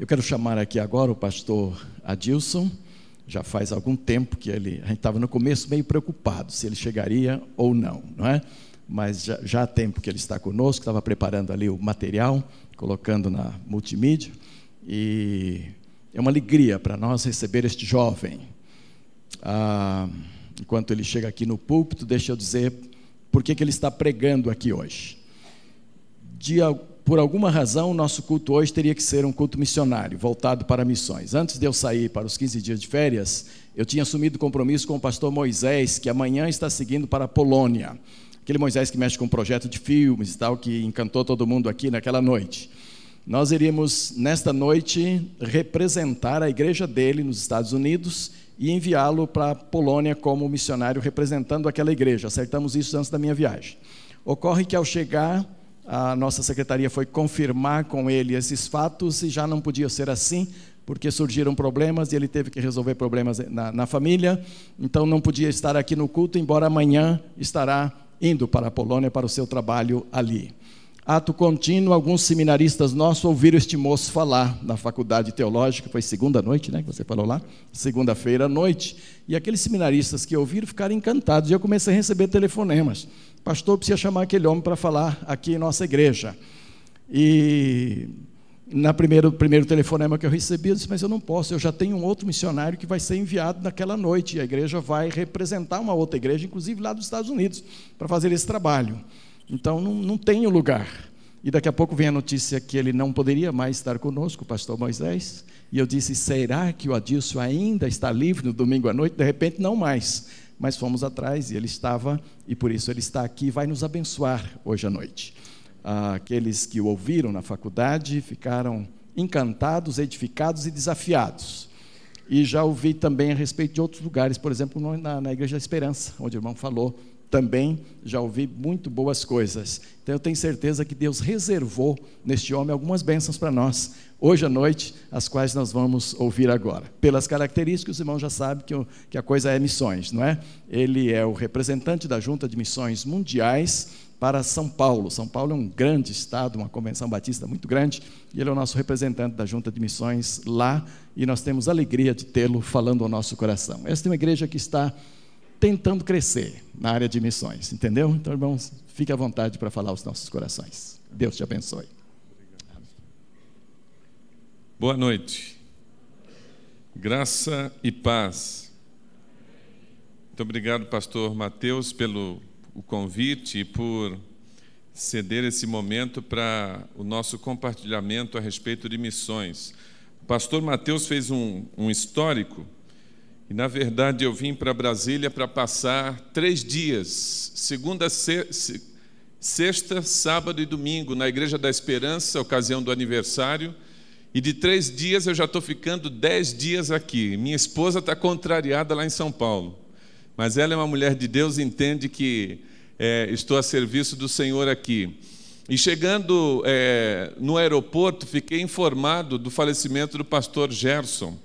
Eu quero chamar aqui agora o pastor Adilson. Já faz algum tempo que ele, a gente estava no começo meio preocupado se ele chegaria ou não, não é? Mas já, já há tempo que ele está conosco, estava preparando ali o material, colocando na multimídia. E é uma alegria para nós receber este jovem. Ah, enquanto ele chega aqui no púlpito, deixa eu dizer por que, que ele está pregando aqui hoje. De, por alguma razão, o nosso culto hoje teria que ser um culto missionário, voltado para missões. Antes de eu sair para os 15 dias de férias, eu tinha assumido compromisso com o pastor Moisés, que amanhã está seguindo para a Polônia. Aquele Moisés que mexe com um projeto de filmes e tal, que encantou todo mundo aqui naquela noite. Nós iríamos, nesta noite, representar a igreja dele nos Estados Unidos e enviá-lo para a Polônia como missionário representando aquela igreja. Acertamos isso antes da minha viagem. Ocorre que ao chegar, a nossa secretaria foi confirmar com ele esses fatos e já não podia ser assim, porque surgiram problemas e ele teve que resolver problemas na, na família, então não podia estar aqui no culto, embora amanhã estará indo para a Polônia para o seu trabalho ali. Ato contínuo, alguns seminaristas nossos ouviram este moço falar na faculdade teológica, foi segunda noite, né, que você falou lá, segunda-feira à noite, e aqueles seminaristas que ouviram ficaram encantados, e eu comecei a receber telefonemas, pastor, precisa chamar aquele homem para falar aqui em nossa igreja, e na primeiro primeiro telefonema que eu recebi, eu disse, mas eu não posso, eu já tenho um outro missionário que vai ser enviado naquela noite, e a igreja vai representar uma outra igreja, inclusive lá dos Estados Unidos, para fazer esse trabalho. Então não, não tem lugar. E daqui a pouco vem a notícia que ele não poderia mais estar conosco, o pastor Moisés. E eu disse: será que o Adilson ainda está livre no domingo à noite? De repente, não mais. Mas fomos atrás e ele estava, e por isso ele está aqui e vai nos abençoar hoje à noite. Aqueles que o ouviram na faculdade ficaram encantados, edificados e desafiados. E já ouvi também a respeito de outros lugares, por exemplo, na, na Igreja da Esperança, onde o irmão falou também já ouvi muito boas coisas. Então eu tenho certeza que Deus reservou neste homem algumas bênçãos para nós, hoje à noite, as quais nós vamos ouvir agora. Pelas características, o irmão já sabe que, que a coisa é missões, não é? Ele é o representante da Junta de Missões Mundiais para São Paulo. São Paulo é um grande estado, uma convenção batista muito grande, e ele é o nosso representante da Junta de Missões lá, e nós temos alegria de tê-lo falando ao nosso coração. Esta é uma igreja que está tentando crescer na área de missões, entendeu? Então, irmãos, fique à vontade para falar aos nossos corações. Deus te abençoe. Boa noite. Graça e paz. Muito obrigado, pastor Mateus, pelo o convite e por ceder esse momento para o nosso compartilhamento a respeito de missões. O pastor Mateus fez um, um histórico e na verdade eu vim para Brasília para passar três dias, segunda, sexta, sábado e domingo, na Igreja da Esperança, ocasião do aniversário. E de três dias eu já estou ficando dez dias aqui. Minha esposa está contrariada lá em São Paulo. Mas ela é uma mulher de Deus e entende que é, estou a serviço do Senhor aqui. E chegando é, no aeroporto, fiquei informado do falecimento do pastor Gerson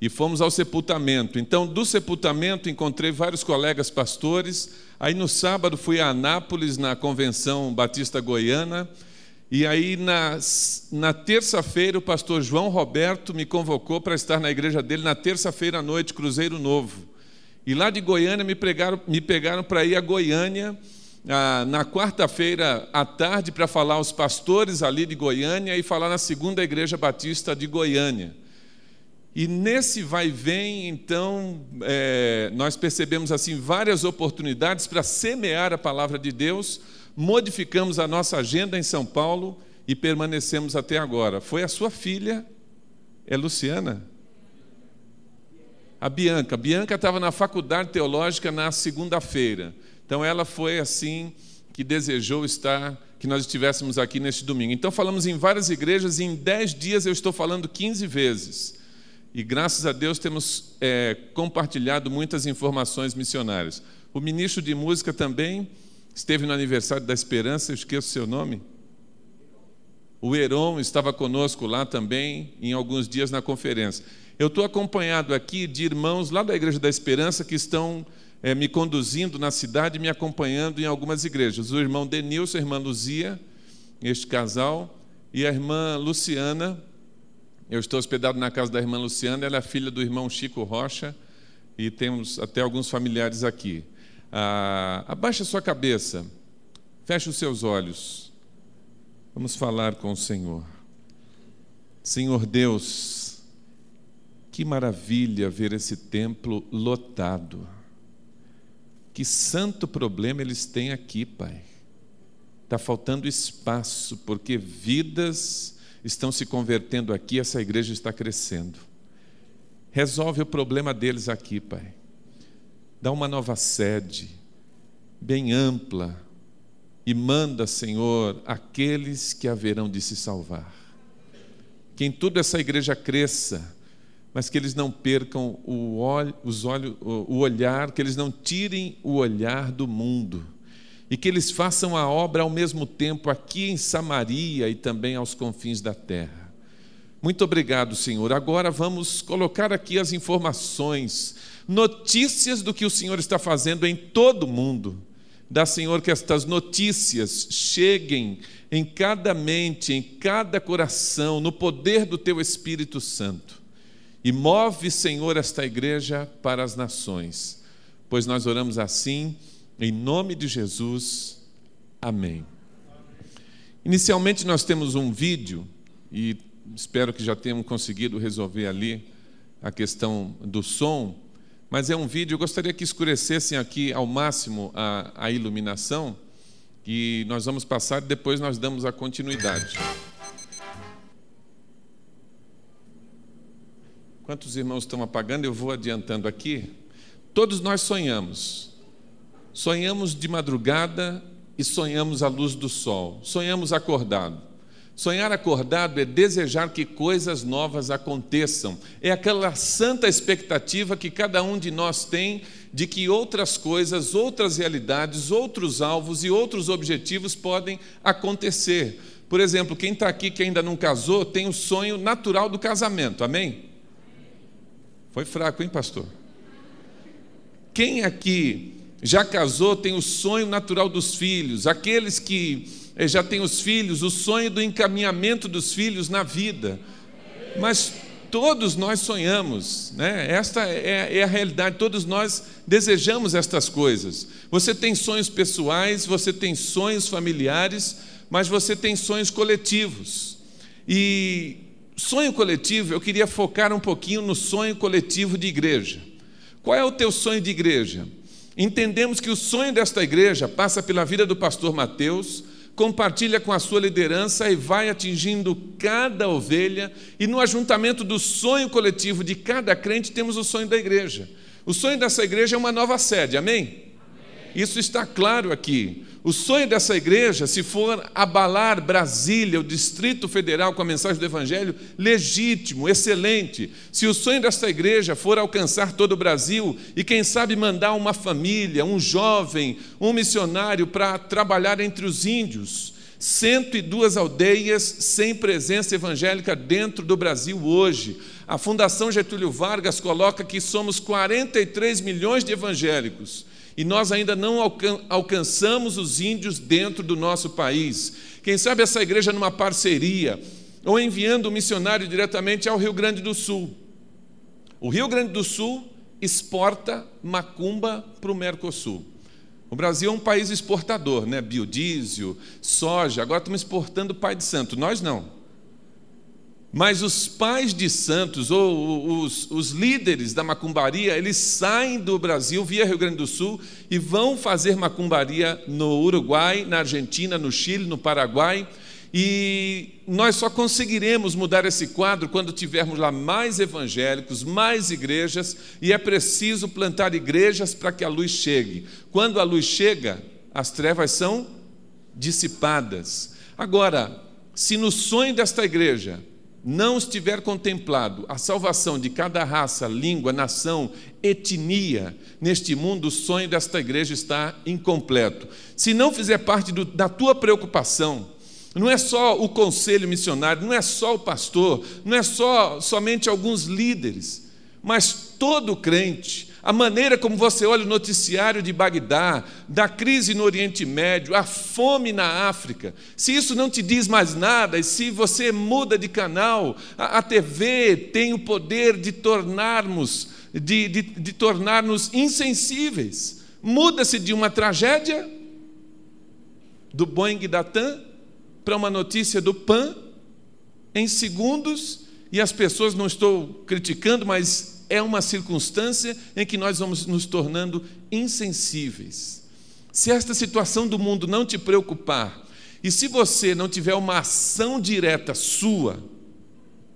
e fomos ao sepultamento. Então, do sepultamento, encontrei vários colegas pastores. Aí, no sábado, fui a Anápolis, na Convenção Batista Goiana. E aí, na, na terça-feira, o pastor João Roberto me convocou para estar na igreja dele na terça-feira à noite, Cruzeiro Novo. E lá de Goiânia me, pregaram, me pegaram para ir a Goiânia ah, na quarta-feira à tarde para falar aos pastores ali de Goiânia e falar na segunda igreja batista de Goiânia. E nesse vai vem, então, é, nós percebemos assim várias oportunidades para semear a palavra de Deus, modificamos a nossa agenda em São Paulo e permanecemos até agora. Foi a sua filha, é Luciana? A Bianca. A Bianca estava na faculdade teológica na segunda-feira. Então ela foi assim que desejou estar, que nós estivéssemos aqui neste domingo. Então falamos em várias igrejas e em dez dias eu estou falando 15 vezes. E graças a Deus temos é, compartilhado muitas informações missionárias. O ministro de música também esteve no aniversário da Esperança, eu esqueço seu nome. O Heron estava conosco lá também, em alguns dias na conferência. Eu estou acompanhado aqui de irmãos lá da Igreja da Esperança que estão é, me conduzindo na cidade, me acompanhando em algumas igrejas. O irmão Denilson, a irmã Luzia, este casal, e a irmã Luciana, Eu estou hospedado na casa da irmã Luciana, ela é filha do irmão Chico Rocha e temos até alguns familiares aqui. Ah, abaixa sua cabeça, feche os seus olhos. Vamos falar com o Senhor. Senhor Deus, que maravilha ver esse templo lotado. Que santo problema eles têm aqui, Pai. Está faltando espaço, porque vidas estão se convertendo aqui, essa igreja está crescendo. Resolve o problema deles aqui, Pai. Dá uma nova sede, bem ampla, e manda, Senhor, aqueles que haverão de se salvar. Que em tudo essa igreja cresça, mas que eles não percam o, olho, os olhos, o olhar, que eles não tirem o olhar do mundo e que eles façam a obra ao mesmo tempo aqui em Samaria e também aos confins da terra. Muito obrigado, Senhor. Agora vamos colocar aqui as informações, notícias do que o Senhor está fazendo em todo o mundo. Dá, Senhor, que estas notícias cheguem em cada mente, em cada coração, no poder do Teu Espírito Santo. E move, Senhor, esta igreja para as nações, pois nós oramos assim, em nome de Jesus. Amém. Inicialmente nós temos um vídeo, e espero que já tenham conseguido resolver ali a questão do som, mas é um vídeo, eu gostaria que escurecessem aqui ao máximo a, a iluminação, e nós vamos passar e depois nós damos a continuidade. Quantos irmãos estão apagando? Eu vou adiantando aqui. Todos nós sonhamos. Sonhamos de madrugada e sonhamos à luz do sol. Sonhamos acordado. Sonhar acordado é desejar que coisas novas aconteçam. É aquela santa expectativa que cada um de nós tem de que outras coisas, outras realidades, outros alvos e outros objetivos podem acontecer. Por exemplo, quem está aqui que ainda não casou tem o sonho natural do casamento, amém? Foi fraco, hein, pastor? Quem aqui já casou tem o sonho natural dos filhos, aqueles que eh, já têm os filhos, o sonho do encaminhamento dos filhos na vida. Mas todos nós sonhamos, né? esta é, é, a realidade, todos nós desejamos estas coisas. Você tem sonhos pessoais, você tem sonhos familiares, mas você tem sonhos coletivos. E sonho coletivo, eu queria focar um pouquinho no sonho coletivo de igreja. Qual é o teu sonho de igreja? Entendemos que o sonho desta igreja passa pela vida do pastor Mateus, compartilha com a sua liderança e vai atingindo cada ovelha, e no ajuntamento do sonho coletivo de cada crente temos o sonho da igreja. O sonho dessa igreja é uma nova sede, amém? Isso está claro aqui. O sonho dessa igreja, se for abalar Brasília, o Distrito Federal, com a mensagem do Evangelho, legítimo, excelente. Se o sonho dessa igreja for alcançar todo o Brasil e, quem sabe, mandar uma família, um jovem, um missionário para trabalhar entre os índios. 102 aldeias sem presença evangélica dentro do Brasil hoje. A Fundação Getúlio Vargas coloca que somos 43 milhões de evangélicos e nós ainda não alcan alcançamos os índios dentro do nosso país. Quem sabe essa igreja numa parceria, ou enviando um missionário diretamente ao Rio Grande do Sul. O Rio Grande do Sul exporta macumba para o Mercosul. O Brasil é um país exportador, né? Biodiesel, soja, agora estamos exportando pai de santo. Nós não. Mas os pais de santos, ou os, os, líderes da macumbaria, eles saem do Brasil via Rio Grande do Sul e vão fazer macumbaria no Uruguai, na Argentina, no Chile, no Paraguai. E nós só conseguiremos mudar esse quadro quando tivermos lá mais evangélicos, mais igrejas, e é preciso plantar igrejas para que a luz chegue. Quando a luz chega, as trevas são dissipadas. Agora, se no sonho desta igreja não estiver contemplado a salvação de cada raça, língua, nação, etnia, neste mundo, o sonho desta igreja está incompleto. Se não fizer parte do, da tua preocupação, não é só o conselho missionário, não é só o pastor, não é só somente alguns líderes, mas todo crente, a maneira como você olha o noticiário de Bagdá, da crise no Oriente Médio, a fome na África, se isso não te diz mais nada, e se você muda de canal, a, a TV tem o poder de tornarmos, de, de, de tornar-nos insensíveis. Muda-se de uma tragédia do Boeing da TAM para uma notícia do PAN em segundos, e as pessoas não estou criticando, mas é uma circunstância em que nós vamos nos tornando insensíveis. Se esta situação do mundo não te preocupar, e se você não tiver uma ação direta sua,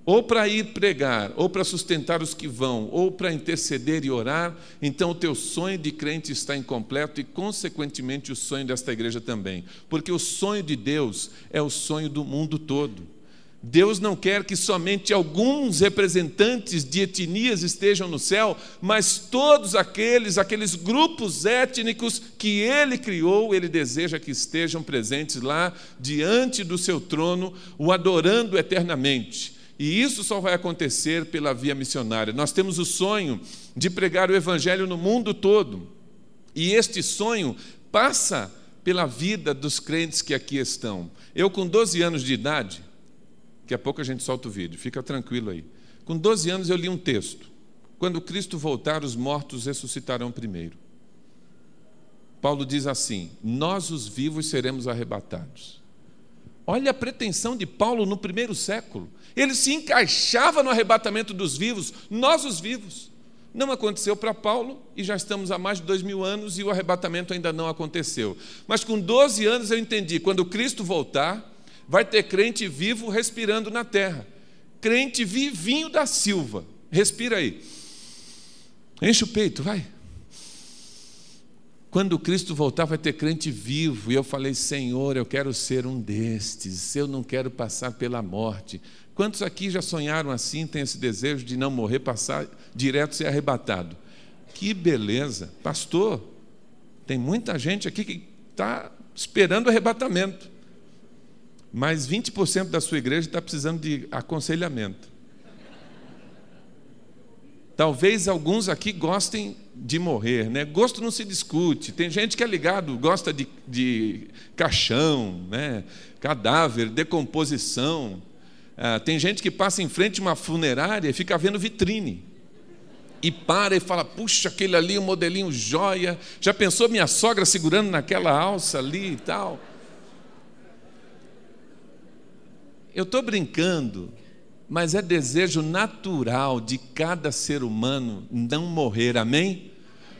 ou para ir pregar, ou para sustentar os que vão, ou para interceder e orar, então o teu sonho de crente está incompleto e, consequentemente, o sonho desta igreja também. Porque o sonho de Deus é o sonho do mundo todo. Deus não quer que somente alguns representantes de etnias estejam no céu, mas todos aqueles, aqueles grupos étnicos que Ele criou, Ele deseja que estejam presentes lá diante do seu trono, o adorando eternamente. E isso só vai acontecer pela via missionária. Nós temos o sonho de pregar o Evangelho no mundo todo, e este sonho passa pela vida dos crentes que aqui estão. Eu, com 12 anos de idade, Daqui a pouco a gente solta o vídeo, fica tranquilo aí. Com 12 anos eu li um texto. Quando Cristo voltar, os mortos ressuscitarão primeiro. Paulo diz assim: Nós, os vivos, seremos arrebatados. Olha a pretensão de Paulo no primeiro século. Ele se encaixava no arrebatamento dos vivos, nós, os vivos. Não aconteceu para Paulo e já estamos há mais de dois mil anos e o arrebatamento ainda não aconteceu. Mas com 12 anos eu entendi: quando Cristo voltar, vai ter crente vivo respirando na terra. Crente vivinho da Silva. Respira aí. Enche o peito, vai. Quando Cristo voltar, vai ter crente vivo. E eu falei, Senhor, eu quero ser um destes. Eu não quero passar pela morte. Quantos aqui já sonharam assim, têm esse desejo de não morrer, passar direto ser arrebatado? Que beleza. Pastor, tem muita gente aqui que está esperando o arrebatamento mas 20% da sua igreja está precisando de aconselhamento. Talvez alguns aqui gostem de morrer, né? Gosto não se discute. Tem gente que é ligado, gosta de, de caixão, né? cadáver, decomposição. Ah, tem gente que passa em frente a uma funerária e fica vendo vitrine. E para e fala: puxa, aquele ali, o um modelinho joia. Já pensou minha sogra segurando naquela alça ali e tal? Eu estou brincando, mas é desejo natural de cada ser humano não morrer, amém?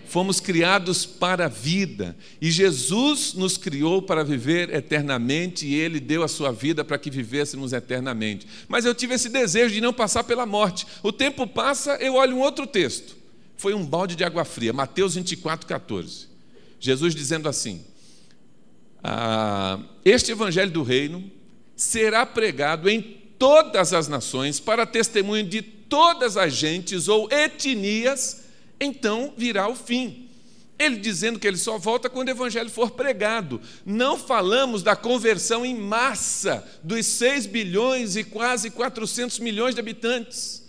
Fomos criados para a vida e Jesus nos criou para viver eternamente e Ele deu a sua vida para que vivêssemos eternamente. Mas eu tive esse desejo de não passar pela morte. O tempo passa, eu olho um outro texto. Foi um balde de água fria, Mateus 24, 14. Jesus dizendo assim: ah, Este evangelho do reino será pregado em todas as nações para testemunho de todas as gentes ou etnias, então virá o fim. Ele dizendo que ele só volta quando o evangelho for pregado. Não falamos da conversão em massa dos 6 bilhões e quase 400 milhões de habitantes.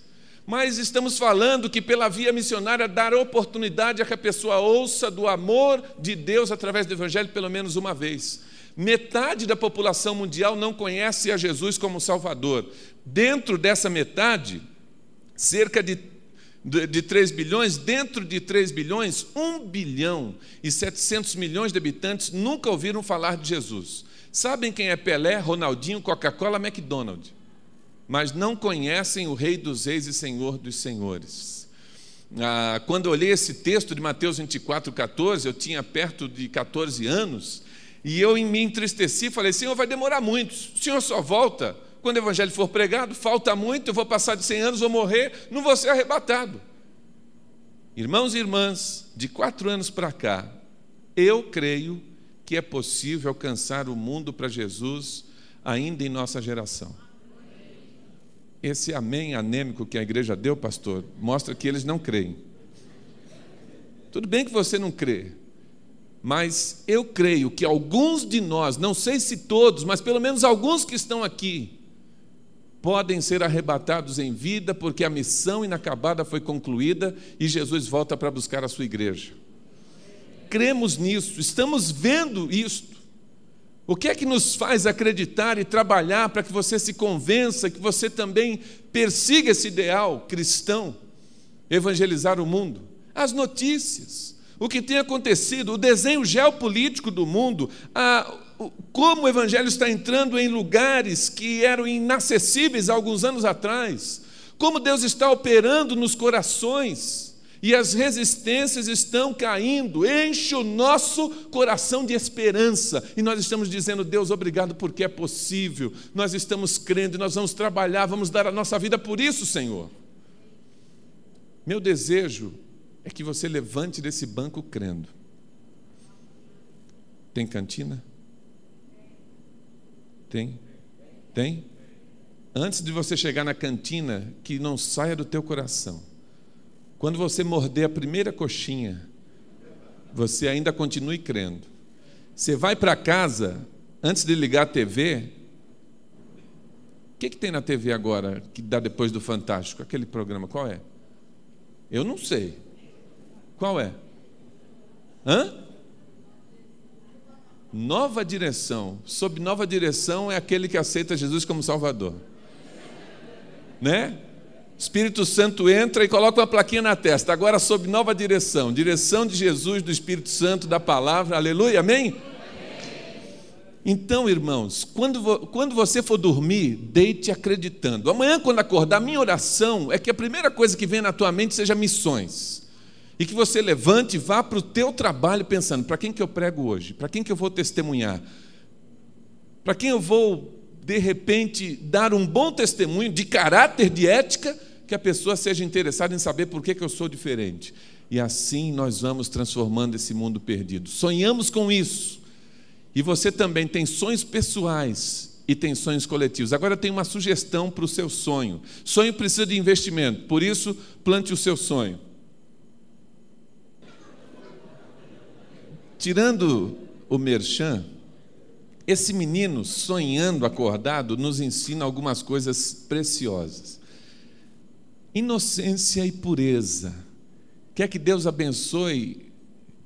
Mas estamos falando que pela via missionária dar oportunidade a que a pessoa ouça do amor de Deus através do evangelho pelo menos uma vez. Metade da população mundial não conhece a Jesus como Salvador. Dentro dessa metade, cerca de, de, de 3 bilhões, dentro de 3 bilhões, 1 bilhão e 700 milhões de habitantes nunca ouviram falar de Jesus. Sabem quem é Pelé, Ronaldinho, Coca-Cola, McDonald's, mas não conhecem o Rei dos Reis e Senhor dos Senhores. Ah, quando eu olhei esse texto de Mateus 24, 14, eu tinha perto de 14 anos, e eu me entristeci falei: Senhor, vai demorar muito. O Senhor só volta quando o evangelho for pregado. Falta muito, eu vou passar de 100 anos, vou morrer, não vou ser arrebatado. Irmãos e irmãs, de quatro anos para cá, eu creio que é possível alcançar o mundo para Jesus ainda em nossa geração. Esse amém anêmico que a igreja deu, pastor, mostra que eles não creem. Tudo bem que você não crê, mas eu creio que alguns de nós, não sei se todos, mas pelo menos alguns que estão aqui, podem ser arrebatados em vida, porque a missão inacabada foi concluída e Jesus volta para buscar a sua igreja. Cremos nisso, estamos vendo isto. O que é que nos faz acreditar e trabalhar para que você se convença, que você também persiga esse ideal cristão, evangelizar o mundo? As notícias, o que tem acontecido, o desenho geopolítico do mundo, a, como o Evangelho está entrando em lugares que eram inacessíveis há alguns anos atrás, como Deus está operando nos corações e as resistências estão caindo, enche o nosso coração de esperança e nós estamos dizendo, Deus, obrigado porque é possível, nós estamos crendo, nós vamos trabalhar, vamos dar a nossa vida por isso, Senhor. Meu desejo é que você levante desse banco crendo. Tem cantina? Tem? Tem? Antes de você chegar na cantina, que não saia do teu coração. Quando você morder a primeira coxinha, você ainda continue crendo. Você vai para casa, antes de ligar a TV, o que, que tem na TV agora que dá depois do Fantástico? Aquele programa, qual é? Eu não sei. Qual é? Hã? Nova direção. Sob nova direção é aquele que aceita Jesus como Salvador. Né? Espírito Santo entra e coloca uma plaquinha na testa. Agora sob nova direção. Direção de Jesus, do Espírito Santo, da palavra. Aleluia, amém? Então, irmãos, quando, quando você for dormir, deite acreditando. Amanhã, quando acordar, minha oração é que a primeira coisa que vem na tua mente seja missões. E que você levante e vá para o teu trabalho pensando, para quem que eu prego hoje? Para quem que eu vou testemunhar? Para quem eu vou, de repente, dar um bom testemunho de caráter, de ética, que a pessoa seja interessada em saber por que, que eu sou diferente. E assim nós vamos transformando esse mundo perdido. Sonhamos com isso. E você também tem sonhos pessoais e tem sonhos coletivos. Agora tem uma sugestão para o seu sonho. Sonho precisa de investimento, por isso plante o seu sonho. Tirando o merchan, esse menino sonhando acordado nos ensina algumas coisas preciosas. Inocência e pureza. Quer que Deus abençoe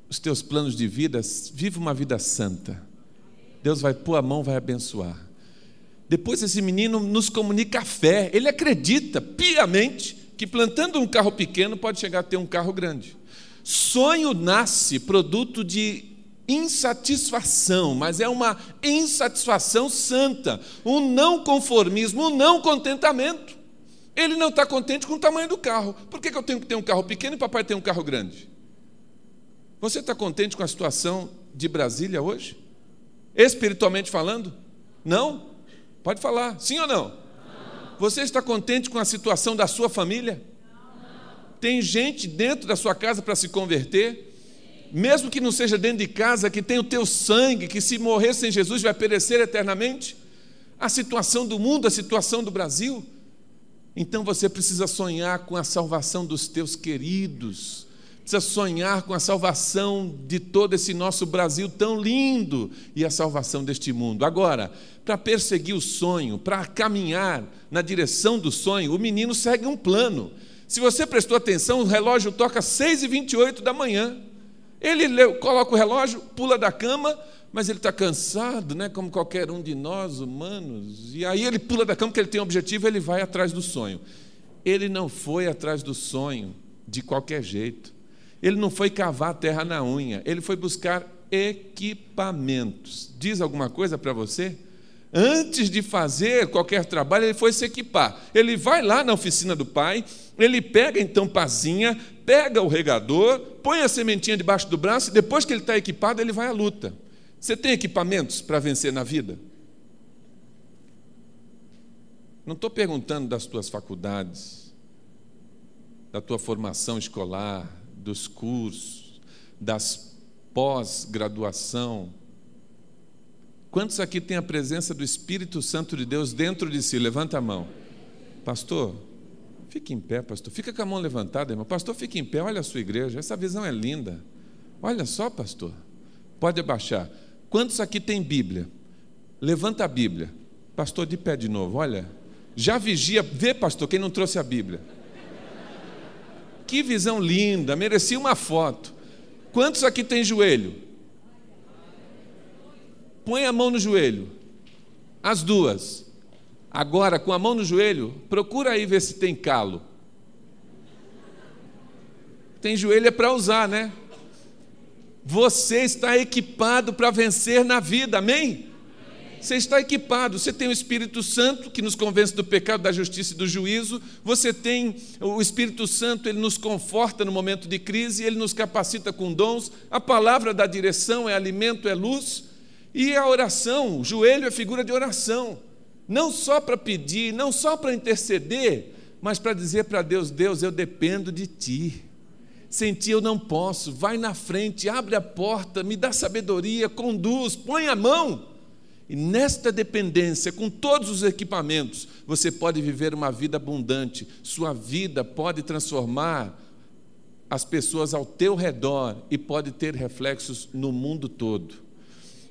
os teus planos de vida? Vive uma vida santa. Deus vai pôr a mão, vai abençoar. Depois esse menino nos comunica a fé. Ele acredita piamente que plantando um carro pequeno pode chegar a ter um carro grande. Sonho nasce produto de insatisfação, mas é uma insatisfação santa, um não conformismo, um não contentamento. Ele não está contente com o tamanho do carro. Por que, que eu tenho que ter um carro pequeno e papai tem um carro grande? Você está contente com a situação de Brasília hoje? Espiritualmente falando? Não? Pode falar, sim ou não? não. Você está contente com a situação da sua família? Tem gente dentro da sua casa para se converter, mesmo que não seja dentro de casa, que tem o teu sangue, que se morrer sem Jesus vai perecer eternamente. A situação do mundo, a situação do Brasil. Então você precisa sonhar com a salvação dos teus queridos, precisa sonhar com a salvação de todo esse nosso Brasil tão lindo e a salvação deste mundo. Agora, para perseguir o sonho, para caminhar na direção do sonho, o menino segue um plano. Se você prestou atenção, o relógio toca 6h28 da manhã. Ele coloca o relógio, pula da cama, mas ele está cansado, né? como qualquer um de nós, humanos. E aí ele pula da cama, porque ele tem um objetivo, ele vai atrás do sonho. Ele não foi atrás do sonho de qualquer jeito. Ele não foi cavar a terra na unha, ele foi buscar equipamentos. Diz alguma coisa para você? Antes de fazer qualquer trabalho, ele foi se equipar. Ele vai lá na oficina do pai, ele pega então pazinha, pega o regador, põe a sementinha debaixo do braço e depois que ele está equipado, ele vai à luta. Você tem equipamentos para vencer na vida? Não estou perguntando das tuas faculdades, da tua formação escolar, dos cursos, das pós-graduação Quantos aqui têm a presença do Espírito Santo de Deus dentro de si? Levanta a mão. Pastor, fique em pé, pastor. Fica com a mão levantada, irmão. Pastor, fique em pé. Olha a sua igreja. Essa visão é linda. Olha só, pastor. Pode abaixar. Quantos aqui têm Bíblia? Levanta a Bíblia. Pastor, de pé de novo. Olha. Já vigia, vê, pastor, quem não trouxe a Bíblia. Que visão linda, merecia uma foto. Quantos aqui tem joelho? Põe a mão no joelho. As duas. Agora, com a mão no joelho, procura aí ver se tem calo. Tem joelho é para usar, né? Você está equipado para vencer na vida, amém? Você está equipado, você tem o Espírito Santo que nos convence do pecado, da justiça e do juízo. Você tem o Espírito Santo, ele nos conforta no momento de crise, ele nos capacita com dons. A palavra da direção é alimento, é luz. E a oração, o joelho é figura de oração. Não só para pedir, não só para interceder, mas para dizer para Deus: Deus, eu dependo de ti. Sem ti eu não posso. Vai na frente, abre a porta, me dá sabedoria, conduz, põe a mão. E nesta dependência, com todos os equipamentos, você pode viver uma vida abundante. Sua vida pode transformar as pessoas ao teu redor e pode ter reflexos no mundo todo.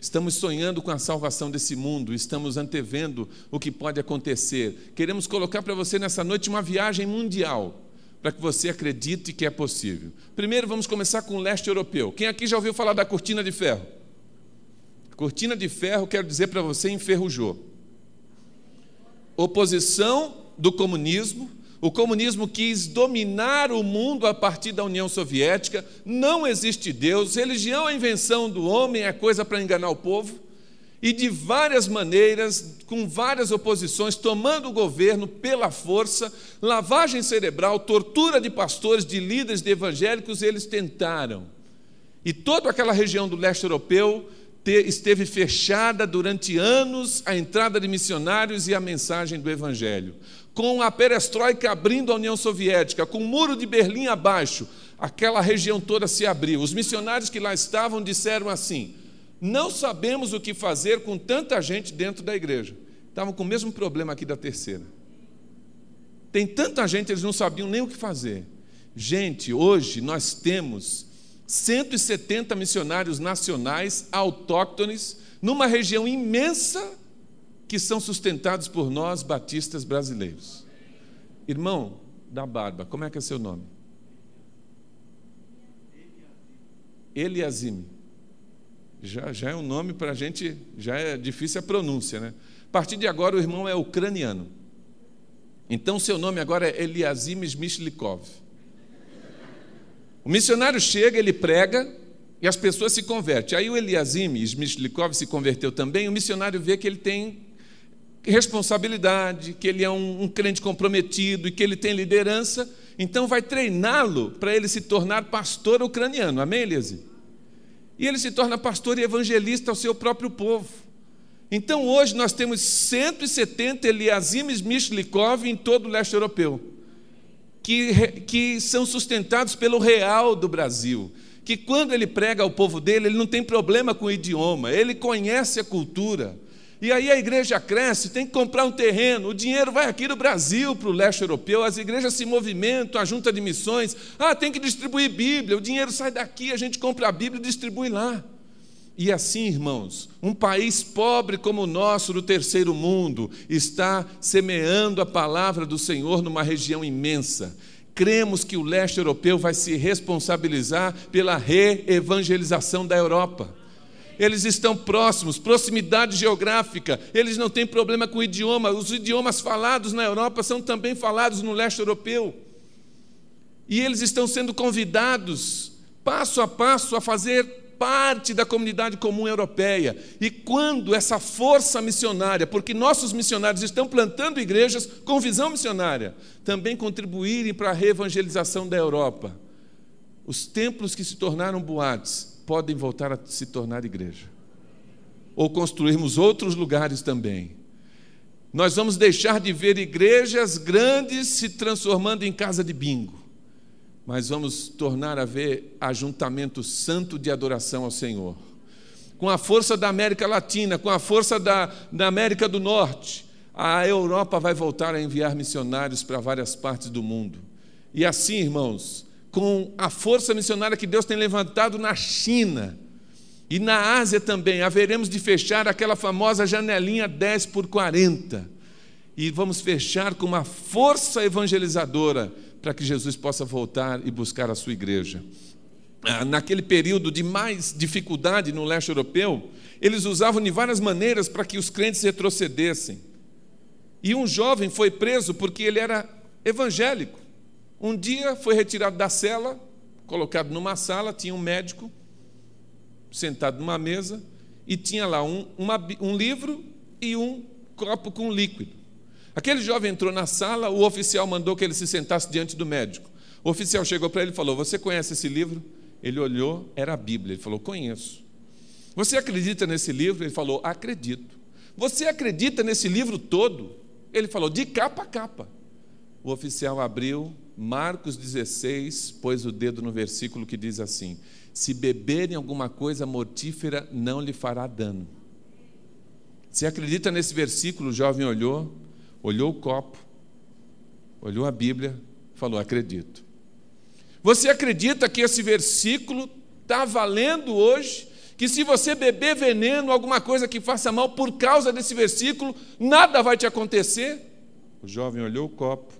Estamos sonhando com a salvação desse mundo, estamos antevendo o que pode acontecer. Queremos colocar para você nessa noite uma viagem mundial, para que você acredite que é possível. Primeiro, vamos começar com o leste europeu. Quem aqui já ouviu falar da cortina de ferro? Cortina de ferro, quero dizer para você, enferrujou. Oposição do comunismo. O comunismo quis dominar o mundo a partir da União Soviética. Não existe Deus. Religião é invenção do homem, é coisa para enganar o povo. E de várias maneiras, com várias oposições, tomando o governo pela força, lavagem cerebral, tortura de pastores, de líderes, de evangélicos, eles tentaram. E toda aquela região do leste europeu esteve fechada durante anos a entrada de missionários e a mensagem do Evangelho. Com a perestroika abrindo a União Soviética, com o muro de Berlim abaixo, aquela região toda se abriu. Os missionários que lá estavam disseram assim: Não sabemos o que fazer com tanta gente dentro da igreja. Estavam com o mesmo problema aqui da terceira. Tem tanta gente, eles não sabiam nem o que fazer. Gente, hoje nós temos 170 missionários nacionais autóctones numa região imensa que são sustentados por nós batistas brasileiros. Irmão da barba, como é que é seu nome? Eliasime. Já, já é um nome para a gente, já é difícil a pronúncia, né? A partir de agora o irmão é ucraniano. Então seu nome agora é Eliasime Smishlikov. O missionário chega, ele prega e as pessoas se convertem. Aí o Eliasime Smishlikov se converteu também. O missionário vê que ele tem responsabilidade, que ele é um, um crente comprometido e que ele tem liderança. Então vai treiná-lo para ele se tornar pastor ucraniano. Amém, Eliasime? E ele se torna pastor e evangelista ao seu próprio povo. Então hoje nós temos 170 Eliasimes Mishlikov em todo o leste europeu que, que são sustentados pelo real do Brasil. Que quando ele prega ao povo dele, ele não tem problema com o idioma, ele conhece a cultura. E aí a igreja cresce, tem que comprar um terreno, o dinheiro vai aqui do Brasil para o leste europeu, as igrejas se movimentam, a junta de missões, ah, tem que distribuir Bíblia, o dinheiro sai daqui, a gente compra a Bíblia e distribui lá. E assim, irmãos, um país pobre como o nosso, do terceiro mundo, está semeando a palavra do Senhor numa região imensa. Cremos que o leste europeu vai se responsabilizar pela reevangelização da Europa. Eles estão próximos, proximidade geográfica, eles não têm problema com o idioma. Os idiomas falados na Europa são também falados no leste europeu. E eles estão sendo convidados, passo a passo, a fazer parte da comunidade comum europeia. E quando essa força missionária, porque nossos missionários estão plantando igrejas com visão missionária, também contribuírem para a reevangelização da Europa, os templos que se tornaram boates podem voltar a se tornar igreja. Ou construirmos outros lugares também. Nós vamos deixar de ver igrejas grandes se transformando em casa de bingo mas vamos tornar a ver ajuntamento santo de adoração ao Senhor. Com a força da América Latina, com a força da, da América do Norte, a Europa vai voltar a enviar missionários para várias partes do mundo. E assim, irmãos, com a força missionária que Deus tem levantado na China e na Ásia também, haveremos de fechar aquela famosa janelinha 10 por 40 e vamos fechar com uma força evangelizadora para que Jesus possa voltar e buscar a sua igreja. Ah, naquele período de mais dificuldade no leste europeu, eles usavam de várias maneiras para que os crentes retrocedessem. E um jovem foi preso porque ele era evangélico. Um dia foi retirado da cela, colocado numa sala, tinha um médico sentado numa mesa e tinha lá um, uma, um livro e um copo com líquido. Aquele jovem entrou na sala, o oficial mandou que ele se sentasse diante do médico. O oficial chegou para ele e falou: Você conhece esse livro? Ele olhou, era a Bíblia. Ele falou: Conheço. Você acredita nesse livro? Ele falou: Acredito. Você acredita nesse livro todo? Ele falou: De capa a capa. O oficial abriu Marcos 16, pôs o dedo no versículo que diz assim: Se beberem alguma coisa mortífera, não lhe fará dano. Você acredita nesse versículo? O jovem olhou, olhou o copo, olhou a Bíblia, falou: Acredito. Você acredita que esse versículo está valendo hoje? Que se você beber veneno, alguma coisa que faça mal, por causa desse versículo, nada vai te acontecer? O jovem olhou o copo,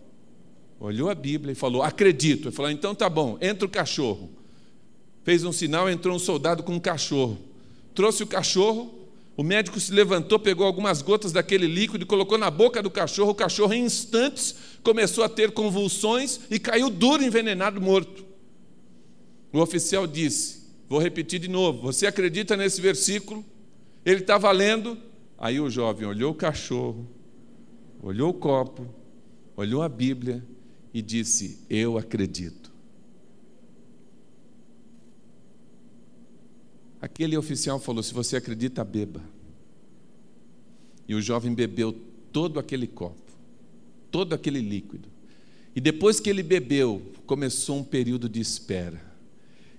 olhou a Bíblia e falou: Acredito. Ele falou: Então tá bom, entra o cachorro. Fez um sinal, entrou um soldado com um cachorro. Trouxe o cachorro, o médico se levantou, pegou algumas gotas daquele líquido e colocou na boca do cachorro. O cachorro, em instantes, começou a ter convulsões e caiu duro, envenenado, morto. O oficial disse: Vou repetir de novo. Você acredita nesse versículo? Ele está valendo? Aí o jovem olhou o cachorro, olhou o copo, olhou a Bíblia e disse: Eu acredito. Aquele oficial falou: Se você acredita, beba. E o jovem bebeu todo aquele copo, todo aquele líquido. E depois que ele bebeu, começou um período de espera.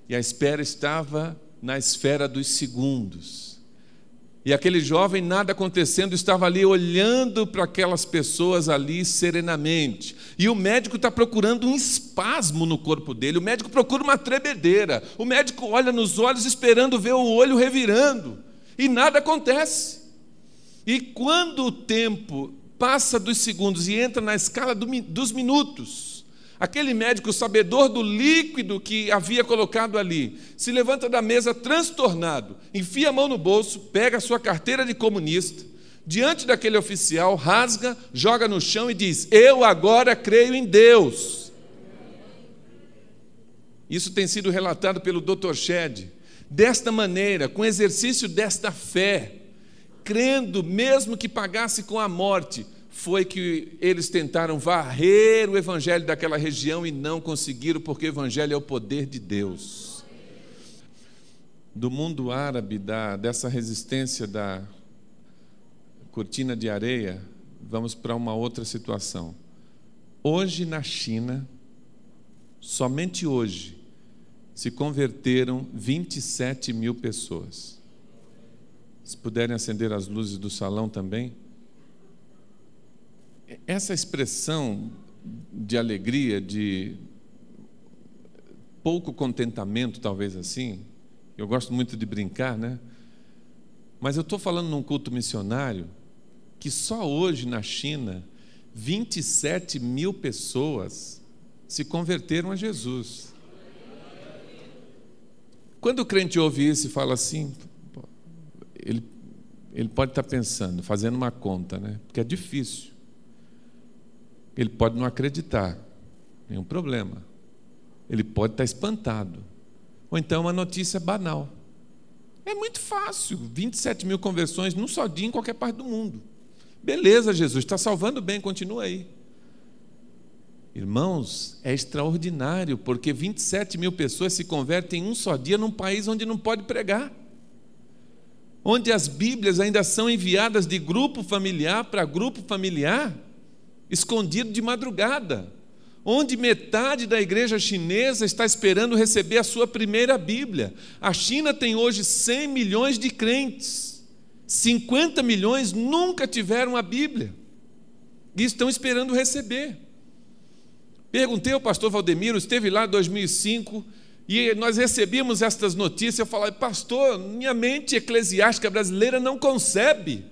E a espera estava na esfera dos segundos. E aquele jovem, nada acontecendo, estava ali olhando para aquelas pessoas ali serenamente. E o médico está procurando um espasmo no corpo dele, o médico procura uma tremedeira. O médico olha nos olhos esperando ver o olho revirando. E nada acontece. E quando o tempo passa dos segundos e entra na escala dos minutos, Aquele médico, sabedor do líquido que havia colocado ali, se levanta da mesa transtornado, enfia a mão no bolso, pega a sua carteira de comunista, diante daquele oficial, rasga, joga no chão e diz: Eu agora creio em Deus. Isso tem sido relatado pelo Dr. Shed. Desta maneira, com exercício desta fé, crendo, mesmo que pagasse com a morte, foi que eles tentaram varrer o evangelho daquela região e não conseguiram, porque o evangelho é o poder de Deus. Do mundo árabe, da, dessa resistência da cortina de areia, vamos para uma outra situação. Hoje na China, somente hoje, se converteram 27 mil pessoas. Se puderem acender as luzes do salão também essa expressão de alegria, de pouco contentamento, talvez assim, eu gosto muito de brincar, né? Mas eu estou falando num culto missionário que só hoje na China 27 mil pessoas se converteram a Jesus. Quando o crente ouve isso e fala assim, ele, ele pode estar pensando, fazendo uma conta, né? Porque é difícil. Ele pode não acreditar, nenhum problema. Ele pode estar espantado. Ou então uma notícia banal. É muito fácil, 27 mil conversões num só dia em qualquer parte do mundo. Beleza, Jesus, está salvando bem, continua aí. Irmãos, é extraordinário, porque 27 mil pessoas se convertem em um só dia num país onde não pode pregar. Onde as Bíblias ainda são enviadas de grupo familiar para grupo familiar escondido de madrugada, onde metade da igreja chinesa está esperando receber a sua primeira Bíblia. A China tem hoje 100 milhões de crentes, 50 milhões nunca tiveram a Bíblia e estão esperando receber. Perguntei ao pastor Valdemiro, esteve lá em 2005 e nós recebíamos estas notícias. Eu falei, pastor, minha mente eclesiástica brasileira não concebe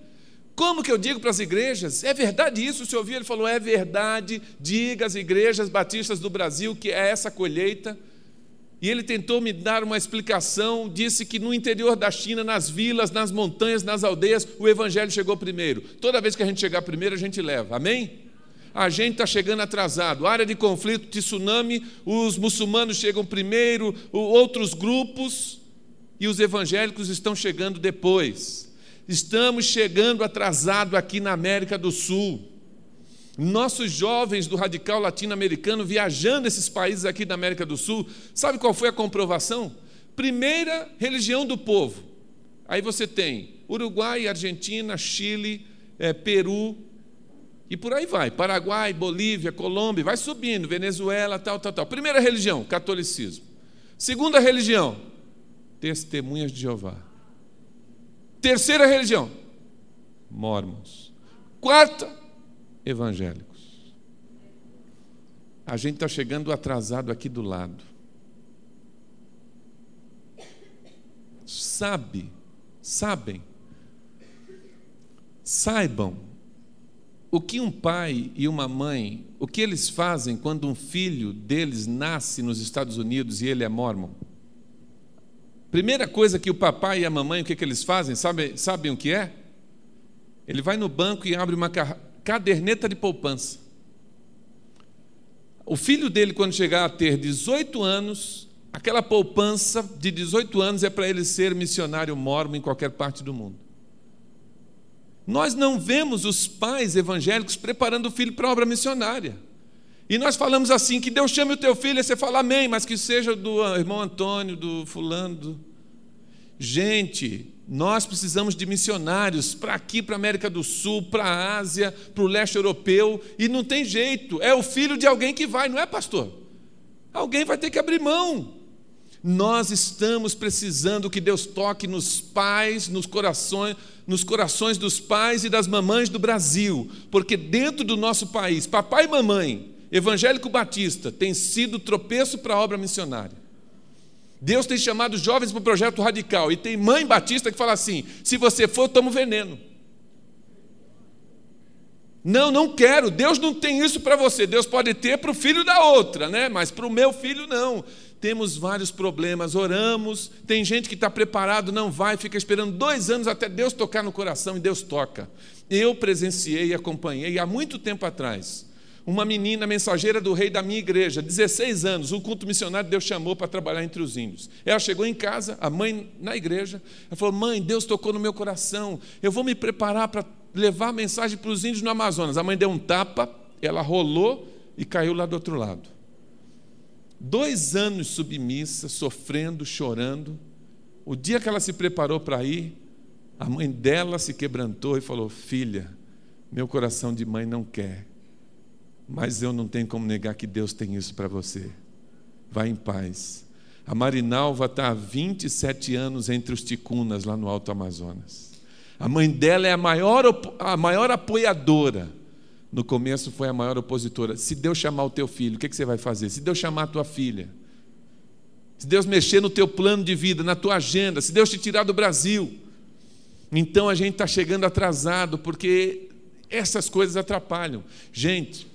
Como que eu digo para as igrejas? É verdade isso? O senhor ouviu? Ele falou: é verdade, diga às igrejas batistas do Brasil que é essa colheita. E ele tentou me dar uma explicação, disse que no interior da China, nas vilas, nas montanhas, nas aldeias, o evangelho chegou primeiro. Toda vez que a gente chegar primeiro, a gente leva. Amém? A gente está chegando atrasado. Área de conflito, de tsunami, os muçulmanos chegam primeiro, outros grupos, e os evangélicos estão chegando depois. Estamos chegando atrasado aqui na América do Sul. Nossos jovens do radical latino-americano viajando esses países aqui da América do Sul, sabe qual foi a comprovação? Primeira religião do povo. Aí você tem Uruguai, Argentina, Chile, é, Peru e por aí vai. Paraguai, Bolívia, Colômbia, vai subindo, Venezuela, tal, tal, tal. Primeira religião, catolicismo. Segunda religião, testemunhas de Jeová. Terceira religião, mormons. Quarta, evangélicos. A gente está chegando atrasado aqui do lado. Sabe, sabem, saibam o que um pai e uma mãe, o que eles fazem quando um filho deles nasce nos Estados Unidos e ele é mormon. Primeira coisa que o papai e a mamãe, o que, que eles fazem? Sabe, sabem o que é? Ele vai no banco e abre uma caderneta de poupança. O filho dele, quando chegar a ter 18 anos, aquela poupança de 18 anos é para ele ser missionário mormon em qualquer parte do mundo. Nós não vemos os pais evangélicos preparando o filho para a obra missionária. E nós falamos assim: que Deus chame o teu filho, e você fala amém, mas que seja do irmão Antônio, do fulano. Gente, nós precisamos de missionários para aqui, para a América do Sul, para a Ásia, para o leste europeu, e não tem jeito, é o filho de alguém que vai, não é, pastor? Alguém vai ter que abrir mão. Nós estamos precisando que Deus toque nos pais, nos corações, nos corações dos pais e das mamães do Brasil, porque dentro do nosso país, papai e mamãe, evangélico batista, tem sido tropeço para a obra missionária. Deus tem chamado jovens para o projeto radical. E tem mãe batista que fala assim: se você for, tomo veneno. Não, não quero. Deus não tem isso para você. Deus pode ter para o filho da outra, né? Mas para o meu filho não. Temos vários problemas, oramos. Tem gente que está preparado, não vai, fica esperando dois anos até Deus tocar no coração e Deus toca. Eu presenciei e acompanhei há muito tempo atrás uma menina mensageira do rei da minha igreja, 16 anos, um culto missionário Deus chamou para trabalhar entre os índios. Ela chegou em casa, a mãe na igreja, ela falou: Mãe, Deus tocou no meu coração, eu vou me preparar para levar a mensagem para os índios no Amazonas. A mãe deu um tapa, ela rolou e caiu lá do outro lado. Dois anos submissa, sofrendo, chorando. O dia que ela se preparou para ir, a mãe dela se quebrantou e falou: Filha, meu coração de mãe não quer mas eu não tenho como negar que Deus tem isso para você. Vá em paz. A Marinalva está há 27 anos entre os ticunas lá no Alto Amazonas. A mãe dela é a maior, a maior apoiadora. No começo foi a maior opositora. Se Deus chamar o teu filho, o que, que você vai fazer? Se Deus chamar a tua filha, se Deus mexer no teu plano de vida, na tua agenda, se Deus te tirar do Brasil, então a gente está chegando atrasado, porque essas coisas atrapalham. Gente,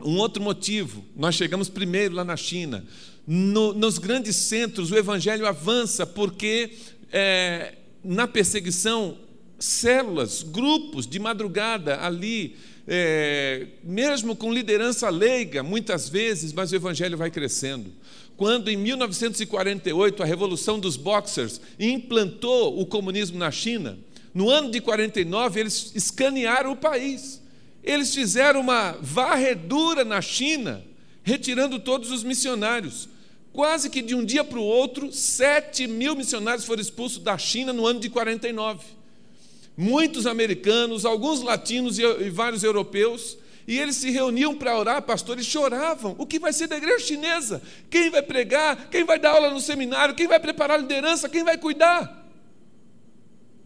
um outro motivo, nós chegamos primeiro lá na China. No, nos grandes centros, o evangelho avança porque é, na perseguição, células, grupos de madrugada ali, é, mesmo com liderança leiga, muitas vezes, mas o evangelho vai crescendo. Quando em 1948 a revolução dos boxers implantou o comunismo na China, no ano de 49 eles escanearam o país eles fizeram uma varredura na China, retirando todos os missionários. Quase que de um dia para o outro, 7 mil missionários foram expulsos da China no ano de 49. Muitos americanos, alguns latinos e vários europeus, e eles se reuniam para orar, pastores choravam. O que vai ser da igreja chinesa? Quem vai pregar? Quem vai dar aula no seminário? Quem vai preparar a liderança? Quem vai cuidar?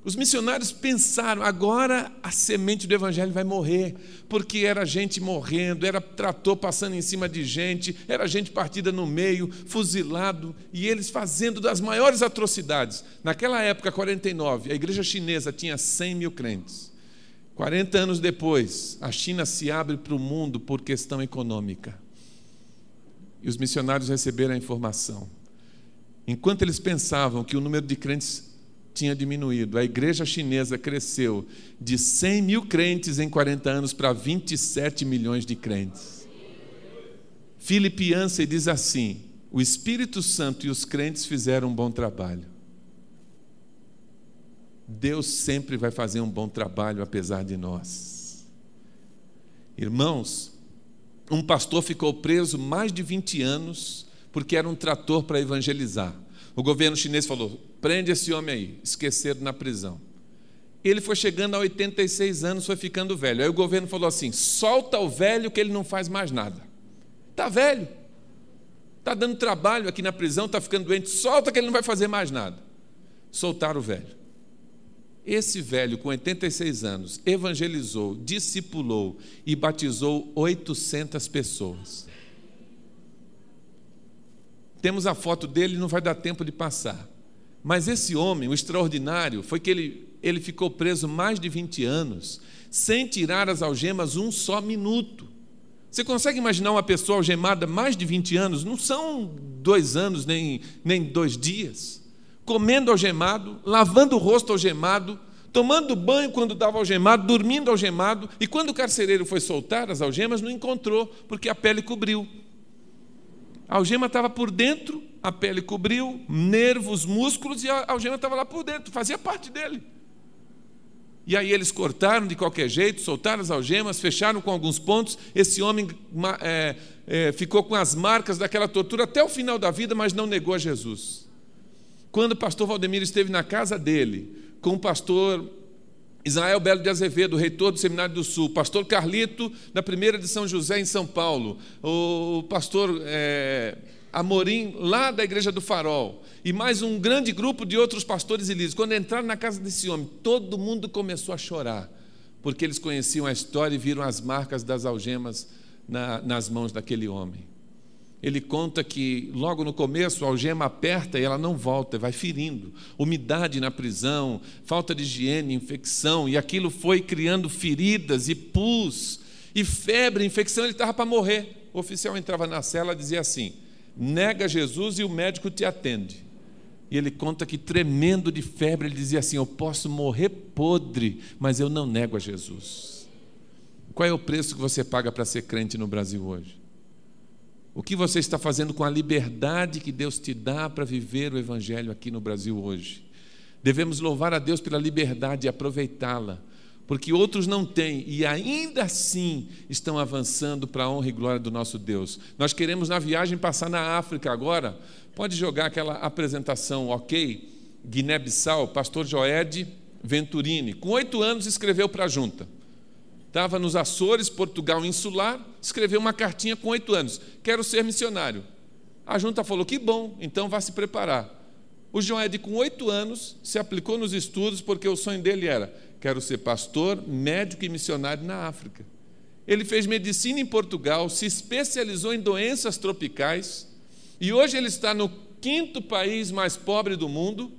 Os missionários pensaram, agora a semente do evangelho vai morrer, porque era gente morrendo, era trator passando em cima de gente, era gente partida no meio, fuzilado, e eles fazendo das maiores atrocidades. Naquela época, 49, a igreja chinesa tinha 100 mil crentes. 40 anos depois, a China se abre para o mundo por questão econômica. E os missionários receberam a informação. Enquanto eles pensavam que o número de crentes tinha diminuído, a igreja chinesa cresceu de 100 mil crentes em 40 anos para 27 milhões de crentes. Philip Yancey diz assim: o Espírito Santo e os crentes fizeram um bom trabalho. Deus sempre vai fazer um bom trabalho apesar de nós. Irmãos, um pastor ficou preso mais de 20 anos porque era um trator para evangelizar. O governo chinês falou: prende esse homem aí, esqueceram na prisão. Ele foi chegando a 86 anos, foi ficando velho. Aí o governo falou assim: solta o velho que ele não faz mais nada. Está velho, está dando trabalho aqui na prisão, está ficando doente, solta que ele não vai fazer mais nada. Soltaram o velho. Esse velho, com 86 anos, evangelizou, discipulou e batizou 800 pessoas. Temos a foto dele, não vai dar tempo de passar. Mas esse homem, o extraordinário, foi que ele, ele ficou preso mais de 20 anos, sem tirar as algemas um só minuto. Você consegue imaginar uma pessoa algemada mais de 20 anos? Não são dois anos, nem, nem dois dias. Comendo algemado, lavando o rosto algemado, tomando banho quando estava algemado, dormindo algemado, e quando o carcereiro foi soltar as algemas, não encontrou, porque a pele cobriu. A algema estava por dentro, a pele cobriu, nervos, músculos, e a algema estava lá por dentro, fazia parte dele. E aí eles cortaram de qualquer jeito, soltaram as algemas, fecharam com alguns pontos. Esse homem é, é, ficou com as marcas daquela tortura até o final da vida, mas não negou a Jesus. Quando o pastor Valdemiro esteve na casa dele, com o pastor Israel Belo de Azevedo, reitor do Seminário do Sul, pastor Carlito, da primeira de São José, em São Paulo, o pastor é, Amorim, lá da Igreja do Farol, e mais um grande grupo de outros pastores e líderes. Quando entraram na casa desse homem, todo mundo começou a chorar, porque eles conheciam a história e viram as marcas das algemas na, nas mãos daquele homem ele conta que logo no começo a algema aperta e ela não volta, vai ferindo. Umidade na prisão, falta de higiene, infecção, e aquilo foi criando feridas e pus, e febre, infecção, ele estava para morrer. O oficial entrava na cela e dizia assim: nega Jesus e o médico te atende. E ele conta que, tremendo de febre, ele dizia assim: Eu posso morrer podre, mas eu não nego a Jesus. Qual é o preço que você paga para ser crente no Brasil hoje? O que você está fazendo com a liberdade que Deus te dá para viver o Evangelho aqui no Brasil hoje? Devemos louvar a Deus pela liberdade e aproveitá-la, porque outros não têm e ainda assim estão avançando para a honra e glória do nosso Deus. Nós queremos na viagem passar na África agora. Pode jogar aquela apresentação, ok? Guiné-Bissau, pastor Joed Venturini, com oito anos escreveu para a junta estava nos Açores, Portugal insular, escreveu uma cartinha com oito anos: quero ser missionário. A junta falou: que bom, então vá se preparar. O Joed, com oito anos, se aplicou nos estudos porque o sonho dele era: quero ser pastor, médico e missionário na África. Ele fez medicina em Portugal, se especializou em doenças tropicais e hoje ele está no quinto país mais pobre do mundo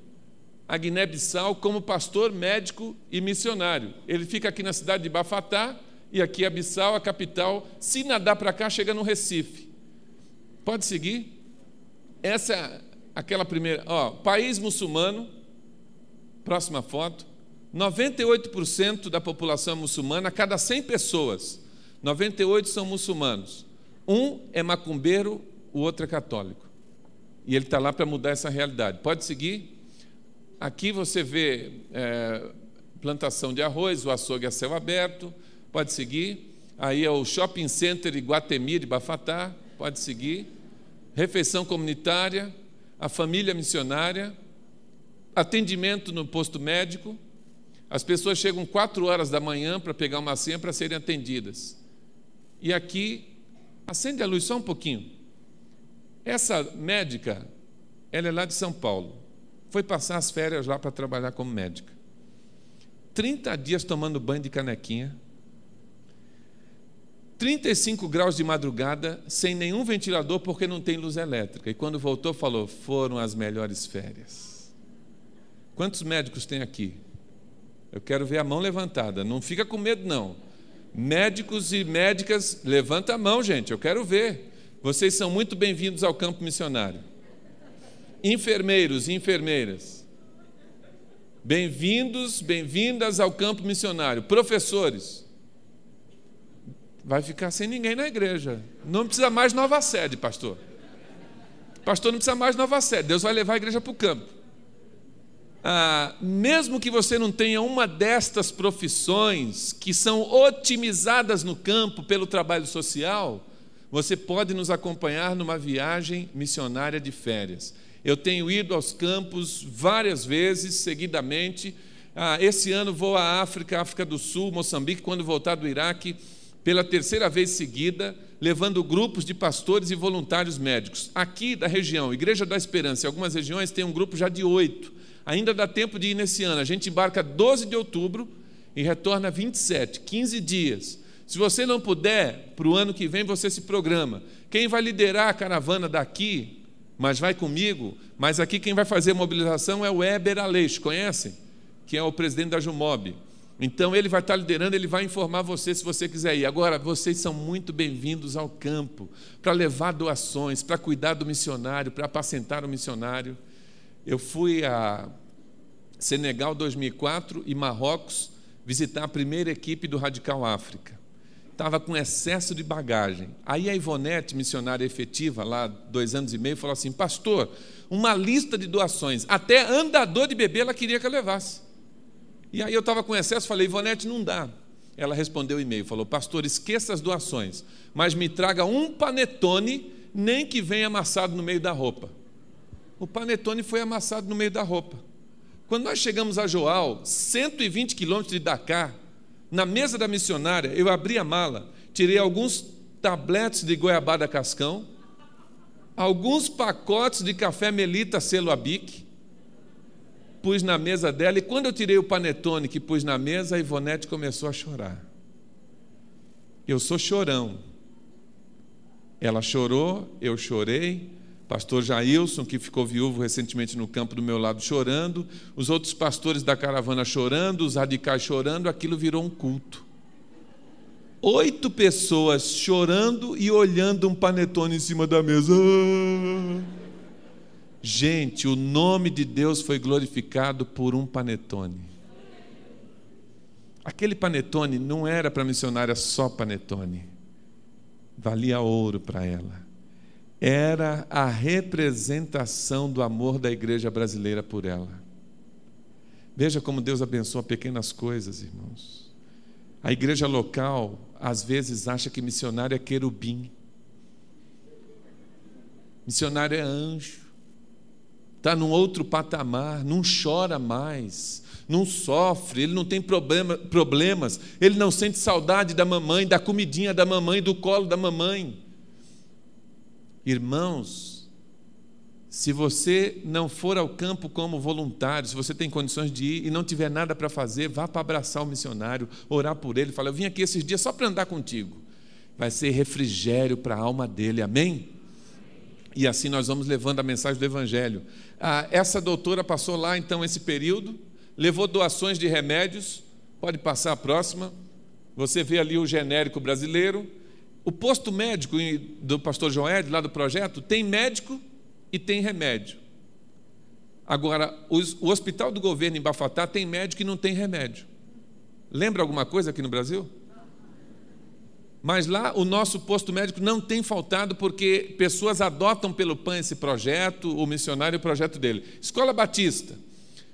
a Guiné-Bissau como pastor, médico e missionário. Ele fica aqui na cidade de Bafatá e aqui a Bissau, a capital. Se nadar para cá, chega no Recife. Pode seguir? Essa é aquela primeira. Ó, país muçulmano, próxima foto. 98% da população muçulmana, a cada 100 pessoas, 98 são muçulmanos. Um é macumbeiro, o outro é católico. E ele está lá para mudar essa realidade. Pode seguir? Aqui você vê é, plantação de arroz, o açougue a céu aberto, pode seguir. Aí é o Shopping Center Iguatemi de Bafatá, pode seguir. Refeição comunitária, a família missionária, atendimento no posto médico. As pessoas chegam quatro horas da manhã para pegar uma senha para serem atendidas. E aqui, acende a luz só um pouquinho. Essa médica, ela é lá de São Paulo foi passar as férias lá para trabalhar como médica. 30 dias tomando banho de canequinha, 35 graus de madrugada, sem nenhum ventilador, porque não tem luz elétrica. E quando voltou, falou: foram as melhores férias. Quantos médicos tem aqui? Eu quero ver a mão levantada. Não fica com medo, não. Médicos e médicas, levanta a mão, gente. Eu quero ver. Vocês são muito bem-vindos ao campo missionário. Enfermeiros e enfermeiras. Bem-vindos, bem-vindas ao campo missionário. Professores. Vai ficar sem ninguém na igreja. Não precisa mais nova sede, pastor. Pastor, não precisa mais nova sede. Deus vai levar a igreja para o campo ah, mesmo que você não tenha uma destas profissões que são otimizadas no campo pelo trabalho social, você pode nos acompanhar numa viagem missionária de férias. Eu tenho ido aos campos várias vezes, seguidamente. Ah, esse ano vou à África, África do Sul, Moçambique, quando voltar do Iraque, pela terceira vez seguida, levando grupos de pastores e voluntários médicos. Aqui da região, Igreja da Esperança, em algumas regiões tem um grupo já de oito Ainda dá tempo de ir nesse ano. A gente embarca 12 de outubro e retorna 27, 15 dias. Se você não puder, para o ano que vem você se programa. Quem vai liderar a caravana daqui, mas vai comigo, mas aqui quem vai fazer a mobilização é o Eber Aleixo, conhecem? Que é o presidente da Jumob. Então ele vai estar liderando, ele vai informar você se você quiser ir. Agora, vocês são muito bem-vindos ao campo para levar doações, para cuidar do missionário, para apacentar o missionário. Eu fui a Senegal 2004 e Marrocos visitar a primeira equipe do Radical África. Estava com excesso de bagagem. Aí a Ivonete, missionária efetiva, lá dois anos e meio, falou assim: Pastor, uma lista de doações. Até andador de bebê ela queria que eu levasse. E aí eu estava com excesso, falei: Ivonete, não dá. Ela respondeu o e-mail, falou: Pastor, esqueça as doações, mas me traga um panetone, nem que venha amassado no meio da roupa. O panetone foi amassado no meio da roupa. Quando nós chegamos a Joal, 120 quilômetros de Dakar, na mesa da missionária, eu abri a mala, tirei alguns tabletes de goiabada cascão, alguns pacotes de café melita selo abic, pus na mesa dela, e quando eu tirei o panetone que pus na mesa, a Ivonete começou a chorar. Eu sou chorão. Ela chorou, eu chorei, pastor Jailson, que ficou viúvo recentemente no campo do meu lado, chorando, os outros pastores da caravana chorando, os radicais chorando, aquilo virou um culto. Oito pessoas chorando e olhando um panetone em cima da mesa. Gente, o nome de Deus foi glorificado por um panetone. Aquele panetone não era para missionária só panetone, valia ouro para ela era a representação do amor da igreja brasileira por ela. Veja como Deus abençoa pequenas coisas, irmãos. A igreja local, às vezes, acha que missionário é querubim, missionário é anjo, está num outro patamar, não chora mais, não sofre, ele não tem problema, problemas, ele não sente saudade da mamãe, da comidinha da mamãe, do colo da mamãe. Irmãos, se você não for ao campo como voluntário, se você tem condições de ir e não tiver nada para fazer, vá para abraçar o missionário, orar por ele, falar: Eu vim aqui esses dias só para andar contigo. Vai ser refrigério para a alma dele, amém? E assim nós vamos levando a mensagem do Evangelho. Ah, essa doutora passou lá então esse período, levou doações de remédios, pode passar a próxima. Você vê ali o genérico brasileiro, o posto médico do pastor Joed, lá do projeto, tem médico e tem remédio. Agora, o hospital do governo em Bafatá tem médico e não tem remédio. Lembra alguma coisa aqui no Brasil? Mas lá o nosso posto médico não tem faltado porque pessoas adotam pelo PAN esse projeto, o missionário o projeto dele. Escola Batista.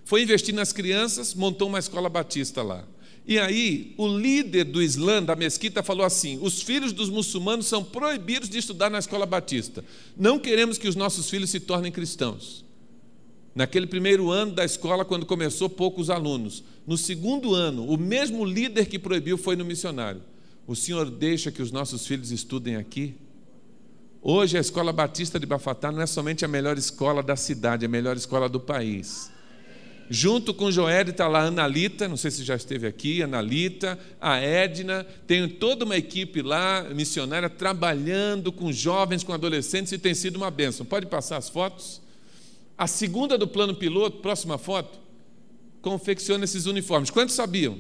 Foi investir nas crianças, montou uma escola batista lá. E aí, o líder do Islã, da mesquita, falou assim: os filhos dos muçulmanos são proibidos de estudar na escola batista. Não queremos que os nossos filhos se tornem cristãos. Naquele primeiro ano da escola, quando começou, poucos alunos. No segundo ano, o mesmo líder que proibiu foi no missionário. O senhor deixa que os nossos filhos estudem aqui? Hoje, a escola batista de Bafatá não é somente a melhor escola da cidade, é a melhor escola do país. Junto com Joel está lá a Analita, não sei se já esteve aqui, Analita, a Edna, tem toda uma equipe lá, missionária, trabalhando com jovens, com adolescentes, e tem sido uma bênção. Pode passar as fotos? A segunda do plano piloto, próxima foto. confecciona esses uniformes. Quantos sabiam?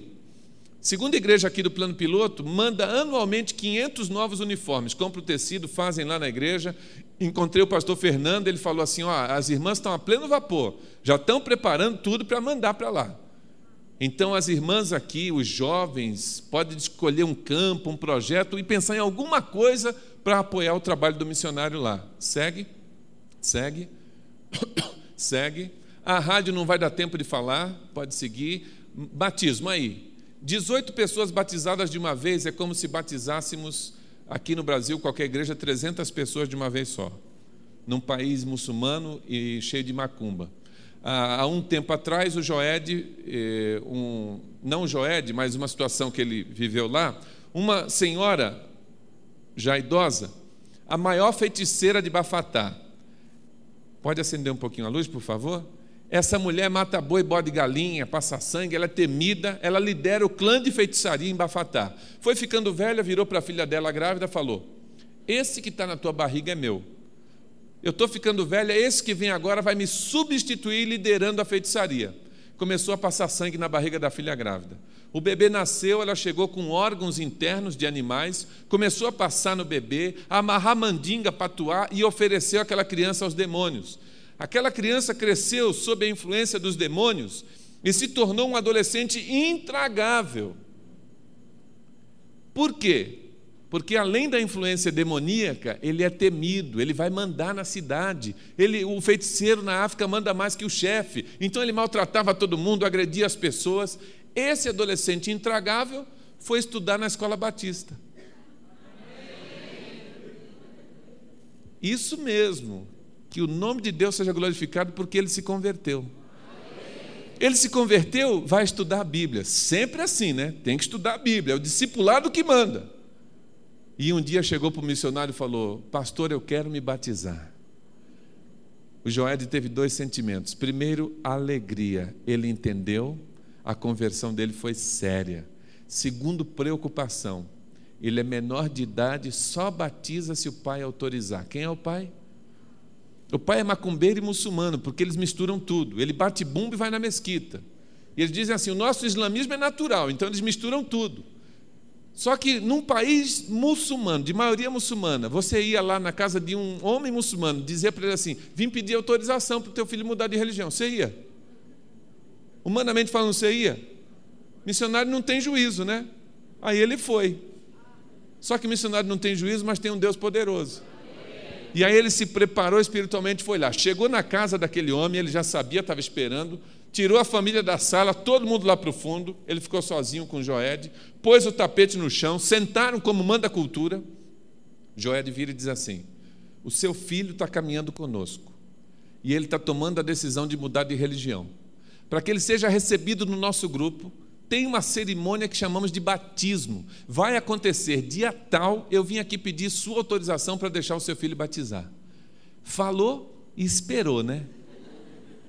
Segunda igreja aqui do plano piloto manda anualmente 500 novos uniformes. Compra o tecido, fazem lá na igreja. Encontrei o pastor Fernando, ele falou assim: ó, as irmãs estão a pleno vapor, já estão preparando tudo para mandar para lá. Então, as irmãs aqui, os jovens, podem escolher um campo, um projeto e pensar em alguma coisa para apoiar o trabalho do missionário lá. Segue? Segue? Segue? A rádio não vai dar tempo de falar, pode seguir. Batismo aí. 18 pessoas batizadas de uma vez é como se batizássemos aqui no Brasil, qualquer igreja, 300 pessoas de uma vez só. Num país muçulmano e cheio de macumba há um tempo atrás, o Joed, eh, um, não o Joed, mas uma situação que ele viveu lá, uma senhora já idosa, a maior feiticeira de Bafatá. Pode acender um pouquinho a luz, por favor? Essa mulher mata boi, bode galinha, passa sangue, ela é temida, ela lidera o clã de feitiçaria em Bafatá. Foi ficando velha, virou para a filha dela grávida falou: Esse que está na tua barriga é meu eu estou ficando velha, esse que vem agora vai me substituir liderando a feitiçaria. Começou a passar sangue na barriga da filha grávida. O bebê nasceu, ela chegou com órgãos internos de animais, começou a passar no bebê, a amarrar mandinga, patuar e ofereceu aquela criança aos demônios. Aquela criança cresceu sob a influência dos demônios e se tornou um adolescente intragável. Por quê? Porque além da influência demoníaca, ele é temido, ele vai mandar na cidade. Ele, o feiticeiro na África manda mais que o chefe. Então ele maltratava todo mundo, agredia as pessoas. Esse adolescente intragável foi estudar na escola batista. Isso mesmo, que o nome de Deus seja glorificado porque ele se converteu. Ele se converteu, vai estudar a Bíblia. Sempre assim, né? Tem que estudar a Bíblia, é o discipulado que manda. E um dia chegou para o missionário e falou: Pastor, eu quero me batizar. O Joed teve dois sentimentos. Primeiro, alegria. Ele entendeu, a conversão dele foi séria. Segundo, preocupação. Ele é menor de idade, só batiza se o pai autorizar. Quem é o pai? O pai é macumbeiro e muçulmano, porque eles misturam tudo. Ele bate bumbo e vai na mesquita. E eles dizem assim: o nosso islamismo é natural, então eles misturam tudo. Só que num país muçulmano, de maioria muçulmana, você ia lá na casa de um homem muçulmano, dizer para ele assim: vim pedir autorização para o teu filho mudar de religião. Você ia? Humanamente falando, você ia? Missionário não tem juízo, né? Aí ele foi. Só que missionário não tem juízo, mas tem um Deus poderoso. E aí ele se preparou espiritualmente, foi lá. Chegou na casa daquele homem, ele já sabia, estava esperando tirou a família da sala, todo mundo lá para o fundo, ele ficou sozinho com Joed, pôs o tapete no chão, sentaram como manda a cultura. Joed vira e diz assim: O seu filho está caminhando conosco e ele está tomando a decisão de mudar de religião. Para que ele seja recebido no nosso grupo, tem uma cerimônia que chamamos de batismo. Vai acontecer dia tal, eu vim aqui pedir sua autorização para deixar o seu filho batizar. Falou e esperou, né?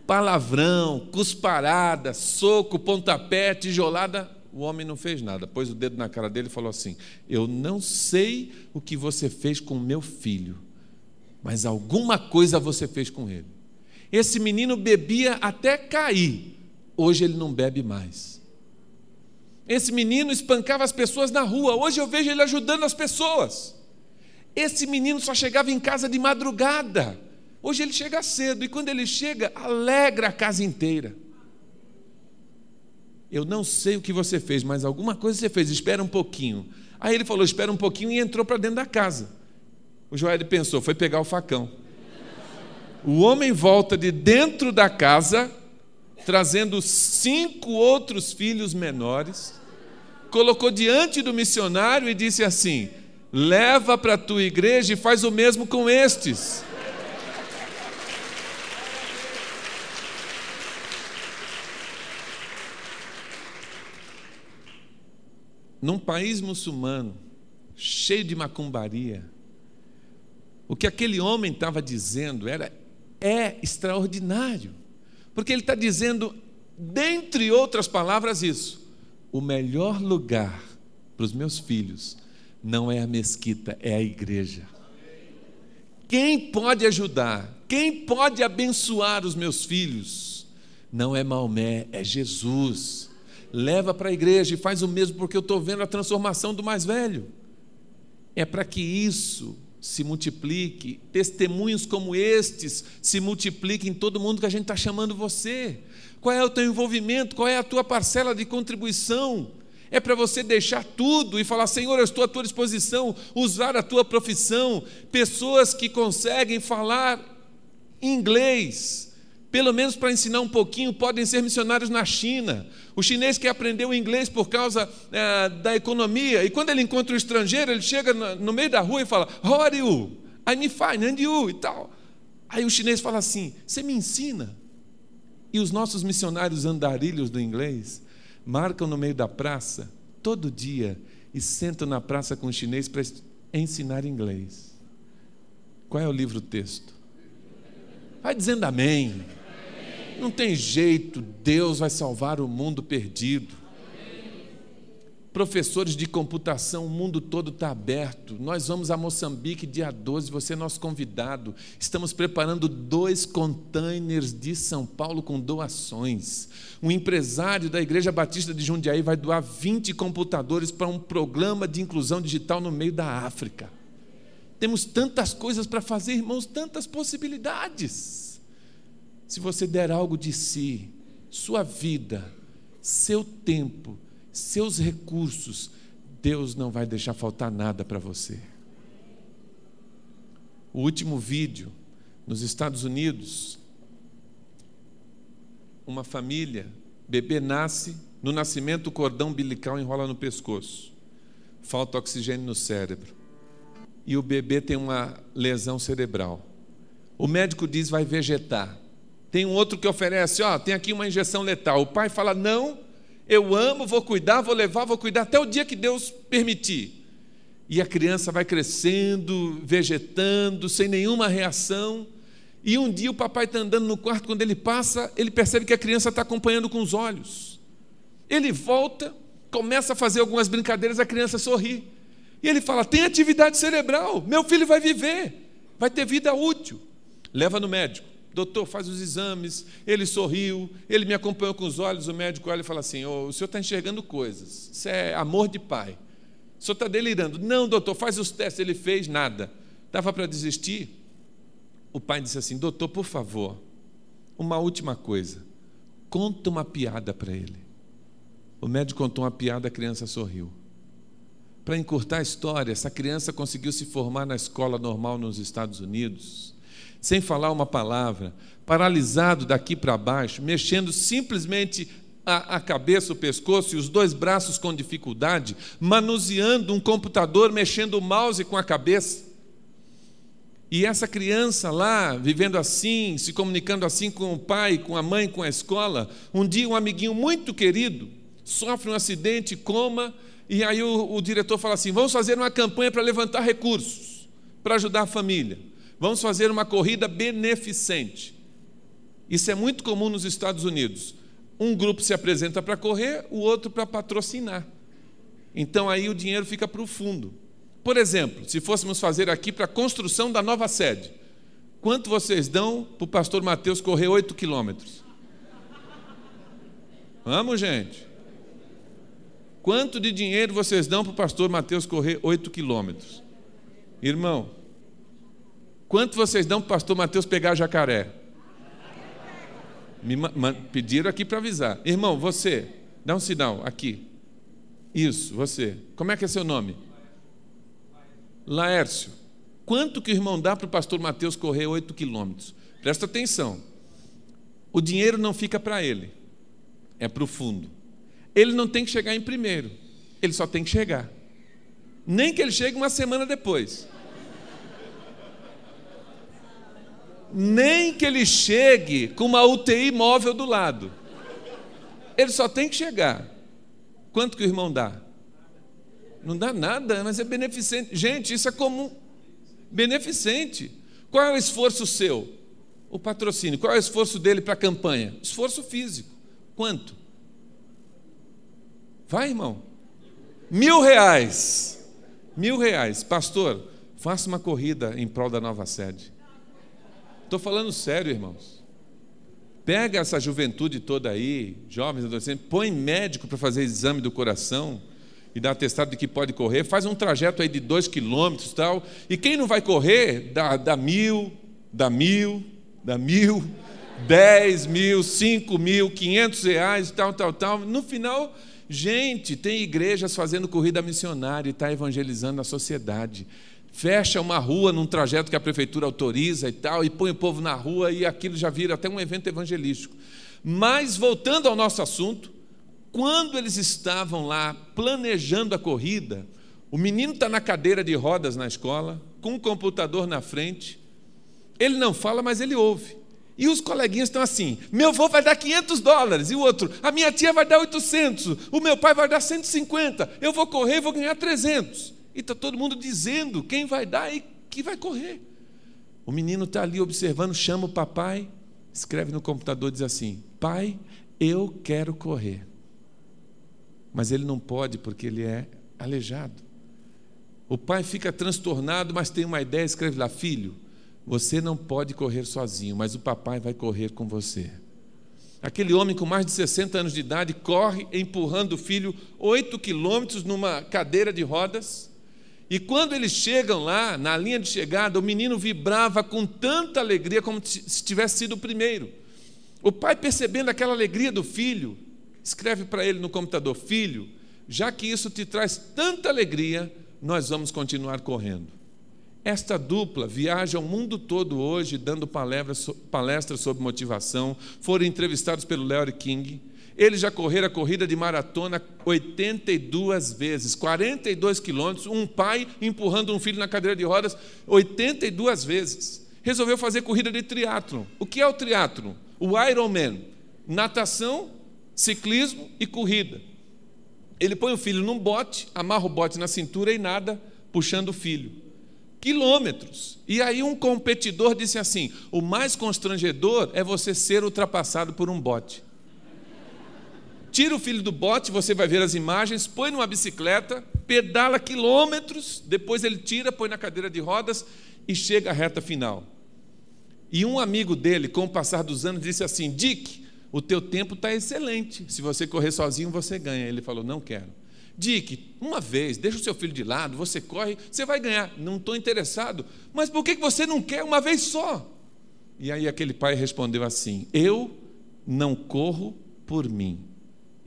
palavrão, cusparada, soco, pontapé, tijolada. O homem não fez nada, pôs o dedo na cara dele e falou assim: Eu não sei o que você fez com meu filho, mas alguma coisa você fez com ele. Esse menino bebia até cair, hoje ele não bebe mais. Esse menino espancava as pessoas na rua, hoje eu vejo ele ajudando as pessoas. Esse menino só chegava em casa de madrugada. Hoje ele chega cedo e quando ele chega, alegra a casa inteira. Eu não sei o que você fez, mas alguma coisa você fez, espera um pouquinho. Aí ele falou: espera um pouquinho e entrou para dentro da casa. O Joel pensou: foi pegar o facão. O homem volta de dentro da casa, trazendo cinco outros filhos menores, colocou diante do missionário e disse assim: leva para a tua igreja e faz o mesmo com estes. num país muçulmano, cheio de macumbaria, o que aquele homem estava dizendo era é extraordinário, porque ele está dizendo, dentre outras palavras, isso: o melhor lugar para os meus filhos não é a mesquita, é a igreja. Quem pode ajudar? Quem pode abençoar os meus filhos? Não é Maomé, é Jesus. Leva para a igreja e faz o mesmo, porque eu estou vendo a transformação do mais velho. É para que isso se multiplique, testemunhos como estes se multipliquem em todo mundo que a gente está chamando você. Qual é o teu envolvimento? Qual é a tua parcela de contribuição? É para você deixar tudo e falar: Senhor, eu estou à tua disposição, usar a tua profissão. Pessoas que conseguem falar inglês, pelo menos para ensinar um pouquinho, podem ser missionários na China. O chinês que aprendeu inglês por causa é, da economia, e quando ele encontra um estrangeiro, ele chega no meio da rua e fala: How are you? I'm fine, and you? E tal. Aí o chinês fala assim: Você me ensina? E os nossos missionários andarilhos do inglês marcam no meio da praça, todo dia, e sentam na praça com o chinês para ensinar inglês. Qual é o livro-texto? Vai dizendo amém. Não tem jeito, Deus vai salvar o mundo perdido professores de computação, o mundo todo está aberto. Nós vamos a Moçambique dia 12, você é nosso convidado. Estamos preparando dois containers de São Paulo com doações. Um empresário da Igreja Batista de Jundiaí vai doar 20 computadores para um programa de inclusão digital no meio da África. Temos tantas coisas para fazer, irmãos, tantas possibilidades. Se você der algo de si, sua vida, seu tempo, seus recursos, Deus não vai deixar faltar nada para você. O último vídeo, nos Estados Unidos, uma família, bebê nasce, no nascimento o cordão umbilical enrola no pescoço, falta oxigênio no cérebro, e o bebê tem uma lesão cerebral. O médico diz vai vegetar. Tem um outro que oferece, ó, tem aqui uma injeção letal. O pai fala não, eu amo, vou cuidar, vou levar, vou cuidar até o dia que Deus permitir. E a criança vai crescendo, vegetando, sem nenhuma reação. E um dia o papai está andando no quarto, quando ele passa, ele percebe que a criança está acompanhando com os olhos. Ele volta, começa a fazer algumas brincadeiras, a criança sorri. E ele fala: tem atividade cerebral, meu filho vai viver, vai ter vida útil. Leva no médico doutor, faz os exames. Ele sorriu, ele me acompanhou com os olhos. O médico olha e fala assim: oh, o senhor está enxergando coisas, isso é amor de pai. O senhor está delirando. Não, doutor, faz os testes. Ele fez nada. Estava para desistir. O pai disse assim: doutor, por favor, uma última coisa. Conta uma piada para ele. O médico contou uma piada, a criança sorriu. Para encurtar a história, essa criança conseguiu se formar na escola normal nos Estados Unidos sem falar uma palavra, paralisado daqui para baixo, mexendo simplesmente a, a, cabeça, o pescoço e os dois braços com dificuldade, manuseando um computador, mexendo o mouse com a cabeça. E essa criança lá, vivendo assim, se comunicando assim com o pai, com a mãe, com a escola, um dia um amiguinho muito querido sofre um acidente, coma, e aí o, o diretor fala assim: vamos fazer uma campanha para levantar recursos, para ajudar a família. Vamos fazer uma corrida beneficente. Isso é muito comum nos Estados Unidos. Um grupo se apresenta para correr, o outro para patrocinar. Então aí o dinheiro fica para o fundo. Por exemplo, se fôssemos fazer aqui para a construção da nova sede, quanto vocês dão para o pastor Mateus correr oito quilômetros? Vamos, gente. Quanto de dinheiro vocês dão para o pastor Mateus correr oito quilômetros? Irmão, Quanto vocês dão para o pastor Mateus pegar jacaré? Me pediram aqui para avisar. Irmão, você, dá um sinal aqui. Isso, você. Como é que é seu nome? Laércio. Quanto que o irmão dá para o pastor Mateus correr oito quilômetros? Presta atenção. O dinheiro não fica para ele, é para o fundo. Ele não tem que chegar em primeiro, ele só tem que chegar. Nem que ele chegue uma semana depois. Nem que ele chegue com uma UTI móvel do lado. Ele só tem que chegar. Quanto que o irmão dá? Não dá nada, mas é beneficente. Gente, isso é comum. Beneficente. Qual é o esforço seu? O patrocínio. Qual é o esforço dele para a campanha? Esforço físico. Quanto? Vai, irmão. Mil reais. Mil reais. Pastor, faça uma corrida em prol da nova sede. Estou falando sério, irmãos. Pega essa juventude toda aí, jovens, adolescentes, põe médico para fazer exame do coração e dá atestado de que pode correr, faz um trajeto aí de dois quilômetros tal. E quem não vai correr, dá, dá mil, dá mil, dá mil, dez mil, cinco mil, quinhentos reais, tal, tal, tal. No final, gente, tem igrejas fazendo corrida missionária e está evangelizando a sociedade fecha uma rua num trajeto que a prefeitura autoriza e tal, e põe o povo na rua, e aquilo já vira até um evento evangelístico. Mas, voltando ao nosso assunto, quando eles estavam lá planejando a corrida, o menino está na cadeira de rodas na escola, com um computador na frente, ele não fala, mas ele ouve. E os coleguinhas estão assim: meu avô vai dar 500 dólares, e o outro, a minha tia vai dar 800, o meu pai vai dar 150, eu vou correr e vou ganhar 300. E está todo mundo dizendo quem vai dar e que vai correr. O menino está ali observando, chama o papai, escreve no computador, diz assim: Pai, eu quero correr. Mas ele não pode porque ele é aleijado. O pai fica transtornado, mas tem uma ideia, escreve lá: Filho, você não pode correr sozinho, mas o papai vai correr com você. Aquele homem com mais de 60 anos de idade corre empurrando o filho oito quilômetros numa cadeira de rodas e quando eles chegam lá, na linha de chegada, o menino vibrava com tanta alegria como se tivesse sido o primeiro. O pai, percebendo aquela alegria do filho, escreve para ele no computador: Filho, já que isso te traz tanta alegria, nós vamos continuar correndo. Esta dupla viaja o mundo todo hoje dando palestras sobre motivação, foram entrevistados pelo Larry King, eles já correram a corrida de maratona 82 vezes, 42 quilômetros, um pai empurrando um filho na cadeira de rodas 82 vezes. Resolveu fazer corrida de triatlo. O que é o triatlo? O Ironman, natação, ciclismo e corrida. Ele põe o filho num bote, amarra o bote na cintura e nada, puxando o filho. Quilômetros. E aí um competidor disse assim: o mais constrangedor é você ser ultrapassado por um bote tira o filho do bote, você vai ver as imagens, põe numa bicicleta, pedala quilômetros, depois ele tira, põe na cadeira de rodas e chega à reta final. E um amigo dele, com o passar dos anos, disse assim: Dick, o teu tempo está excelente. Se você correr sozinho, você ganha. Ele falou: Não quero. Dick, uma vez, deixa o seu filho de lado, você corre, você vai ganhar. Não estou interessado. Mas por que você não quer uma vez só? E aí aquele pai respondeu assim: Eu não corro por mim,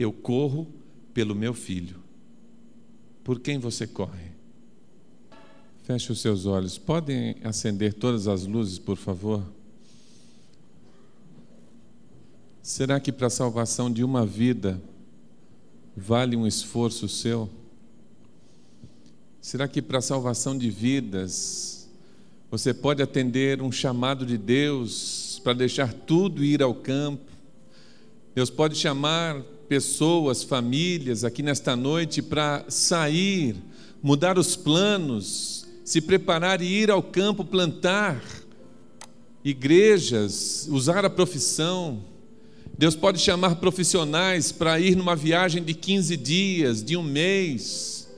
eu corro pelo meu filho. Por quem você corre? Feche os seus olhos. Podem acender todas as luzes, por favor? Será que para a salvação de uma vida vale um esforço seu? Será que para a salvação de vidas você pode atender um chamado de Deus para deixar tudo ir ao campo? Deus pode chamar pessoas, famílias aqui nesta noite para sair, mudar os planos, se preparar e ir ao campo plantar igrejas, usar a profissão. Deus pode chamar profissionais para ir numa viagem de 15 dias, de um mês.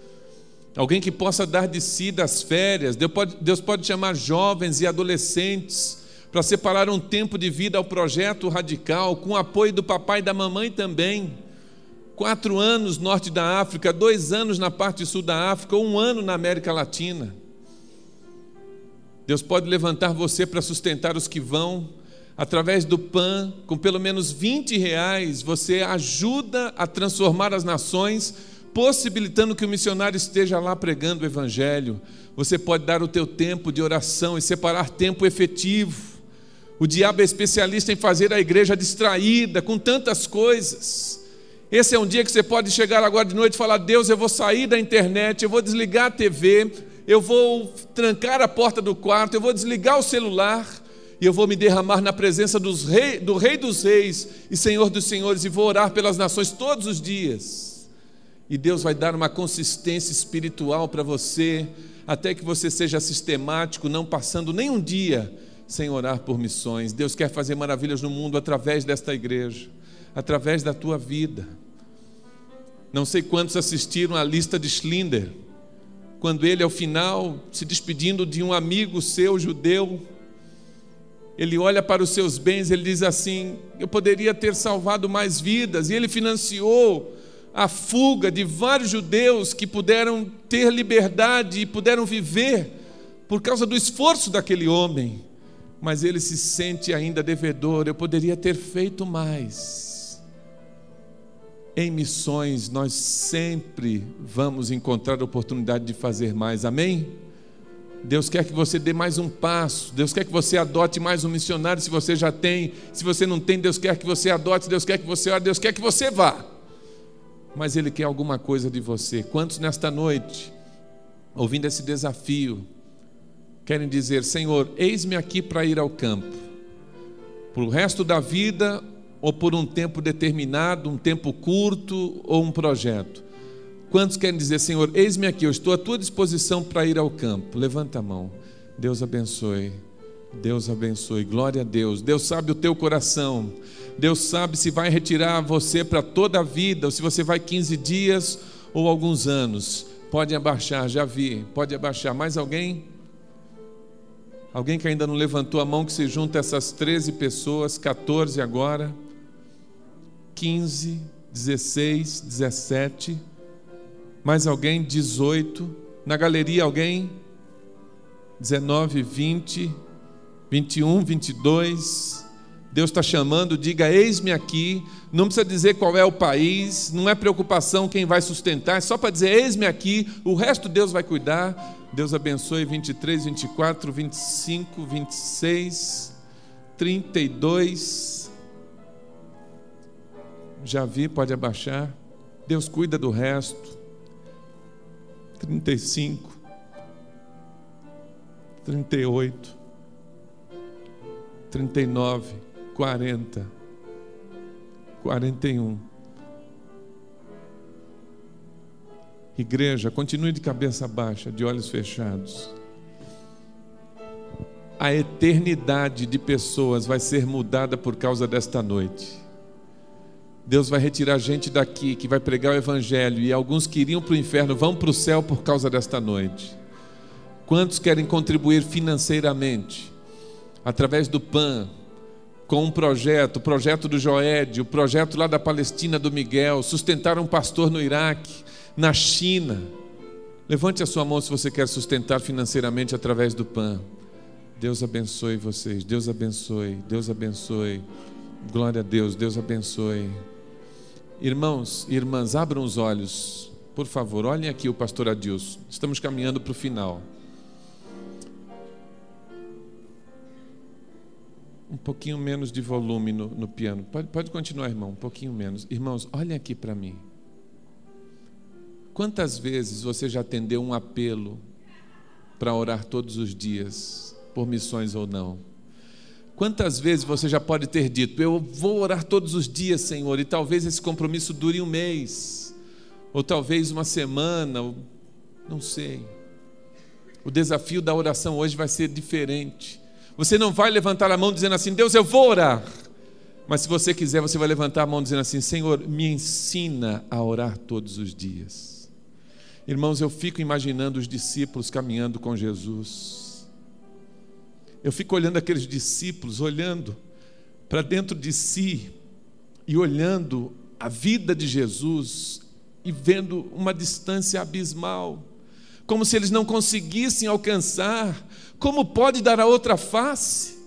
Alguém que possa dar de si das férias. Deus pode, Deus pode chamar jovens e adolescentes para separar um tempo de vida ao projeto radical, com o apoio do papai e da mamãe também quatro anos norte da África, dois anos na parte sul da África, um ano na América Latina. Deus pode levantar você para sustentar os que vão, através do PAN, com pelo menos 20 reais, você ajuda a transformar as nações, possibilitando que o missionário esteja lá pregando o Evangelho. Você pode dar o teu tempo de oração e separar tempo efetivo. O diabo é especialista em fazer a igreja distraída com tantas coisas. Esse é um dia que você pode chegar agora de noite e falar: Deus, eu vou sair da internet, eu vou desligar a TV, eu vou trancar a porta do quarto, eu vou desligar o celular e eu vou me derramar na presença rei, do Rei dos Reis e Senhor dos Senhores e vou orar pelas nações todos os dias. E Deus vai dar uma consistência espiritual para você, até que você seja sistemático, não passando nem um dia sem orar por missões. Deus quer fazer maravilhas no mundo através desta igreja, através da tua vida. Não sei quantos assistiram a lista de Schlinder, quando ele, ao final, se despedindo de um amigo seu judeu, ele olha para os seus bens, ele diz assim: Eu poderia ter salvado mais vidas, e ele financiou a fuga de vários judeus que puderam ter liberdade e puderam viver por causa do esforço daquele homem, mas ele se sente ainda devedor. Eu poderia ter feito mais. Em missões, nós sempre vamos encontrar a oportunidade de fazer mais, amém? Deus quer que você dê mais um passo. Deus quer que você adote mais um missionário se você já tem. Se você não tem, Deus quer que você adote. Deus quer que você ore. Deus quer que você vá. Mas Ele quer alguma coisa de você. Quantos nesta noite, ouvindo esse desafio, querem dizer: Senhor, eis-me aqui para ir ao campo, por o resto da vida ou por um tempo determinado, um tempo curto ou um projeto? Quantos querem dizer, Senhor, eis-me aqui, eu estou à tua disposição para ir ao campo? Levanta a mão. Deus abençoe. Deus abençoe. Glória a Deus. Deus sabe o teu coração. Deus sabe se vai retirar você para toda a vida, ou se você vai 15 dias ou alguns anos. Pode abaixar, já vi. Pode abaixar. Mais alguém? Alguém que ainda não levantou a mão, que se junta a essas 13 pessoas, 14 agora, 15, 16, 17. Mais alguém? 18. Na galeria, alguém? 19, 20, 21, 22. Deus está chamando, diga: Eis-me aqui. Não precisa dizer qual é o país, não é preocupação quem vai sustentar, é só para dizer: Eis-me aqui. O resto Deus vai cuidar. Deus abençoe 23, 24, 25, 26, 32. Já vi, pode abaixar. Deus cuida do resto. 35, 38, 39, 40, 41. Igreja, continue de cabeça baixa, de olhos fechados. A eternidade de pessoas vai ser mudada por causa desta noite. Deus vai retirar gente daqui que vai pregar o Evangelho e alguns que iriam para o inferno vão para o céu por causa desta noite. Quantos querem contribuir financeiramente através do PAN, com um projeto, o projeto do Joed, o projeto lá da Palestina do Miguel, sustentar um pastor no Iraque, na China? Levante a sua mão se você quer sustentar financeiramente através do PAN. Deus abençoe vocês, Deus abençoe, Deus abençoe. Glória a Deus, Deus abençoe. Irmãos e irmãs, abram os olhos, por favor, olhem aqui o pastor Adilson. Estamos caminhando para o final. Um pouquinho menos de volume no, no piano. Pode, pode continuar, irmão, um pouquinho menos. Irmãos, olhem aqui para mim. Quantas vezes você já atendeu um apelo para orar todos os dias, por missões ou não? Quantas vezes você já pode ter dito, eu vou orar todos os dias, Senhor, e talvez esse compromisso dure um mês, ou talvez uma semana, não sei. O desafio da oração hoje vai ser diferente. Você não vai levantar a mão dizendo assim, Deus, eu vou orar. Mas se você quiser, você vai levantar a mão dizendo assim: Senhor, me ensina a orar todos os dias. Irmãos, eu fico imaginando os discípulos caminhando com Jesus eu fico olhando aqueles discípulos, olhando para dentro de si e olhando a vida de Jesus e vendo uma distância abismal, como se eles não conseguissem alcançar. Como pode dar a outra face?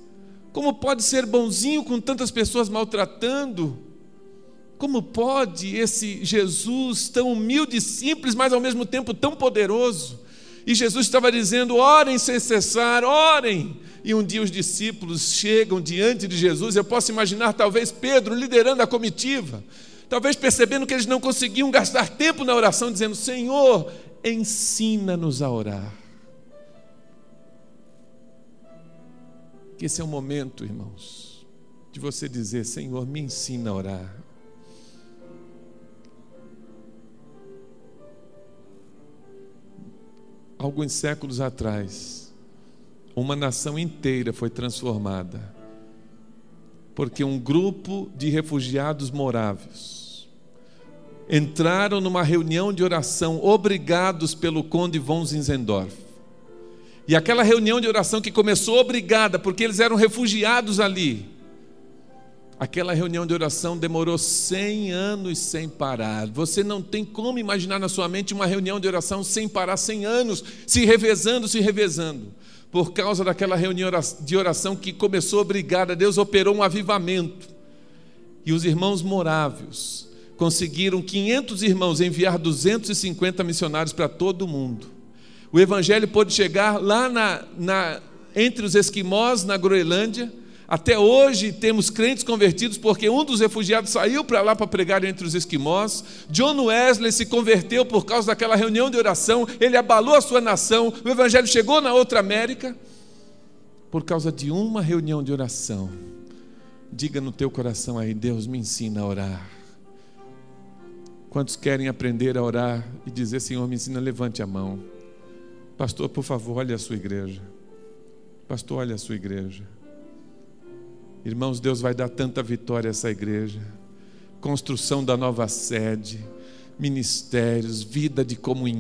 Como pode ser bonzinho com tantas pessoas maltratando? Como pode esse Jesus tão humilde e simples, mas ao mesmo tempo tão poderoso? E Jesus estava dizendo: orem sem cessar, orem. E um dia os discípulos chegam diante de Jesus. Eu posso imaginar, talvez, Pedro liderando a comitiva, talvez percebendo que eles não conseguiam gastar tempo na oração, dizendo: Senhor, ensina-nos a orar. Que esse é o momento, irmãos, de você dizer: Senhor, me ensina a orar. Alguns séculos atrás, uma nação inteira foi transformada, porque um grupo de refugiados morávios entraram numa reunião de oração, obrigados pelo conde von Zinzendorf. E aquela reunião de oração que começou obrigada, porque eles eram refugiados ali. Aquela reunião de oração demorou 100 anos sem parar. Você não tem como imaginar na sua mente uma reunião de oração sem parar 100 anos, se revezando, se revezando. Por causa daquela reunião de oração que começou obrigada, Deus operou um avivamento. E os irmãos morávios conseguiram 500 irmãos enviar 250 missionários para todo o mundo. O evangelho pôde chegar lá na, na, entre os esquimós, na Groenlândia. Até hoje temos crentes convertidos porque um dos refugiados saiu para lá para pregar entre os esquimós. John Wesley se converteu por causa daquela reunião de oração. Ele abalou a sua nação. O evangelho chegou na outra América por causa de uma reunião de oração. Diga no teu coração aí, Deus me ensina a orar. Quantos querem aprender a orar e dizer, Senhor, me ensina, levante a mão. Pastor, por favor, olhe a sua igreja. Pastor, olhe a sua igreja. Irmãos, Deus vai dar tanta vitória a essa igreja. Construção da nova sede, ministérios, vida de comunhão.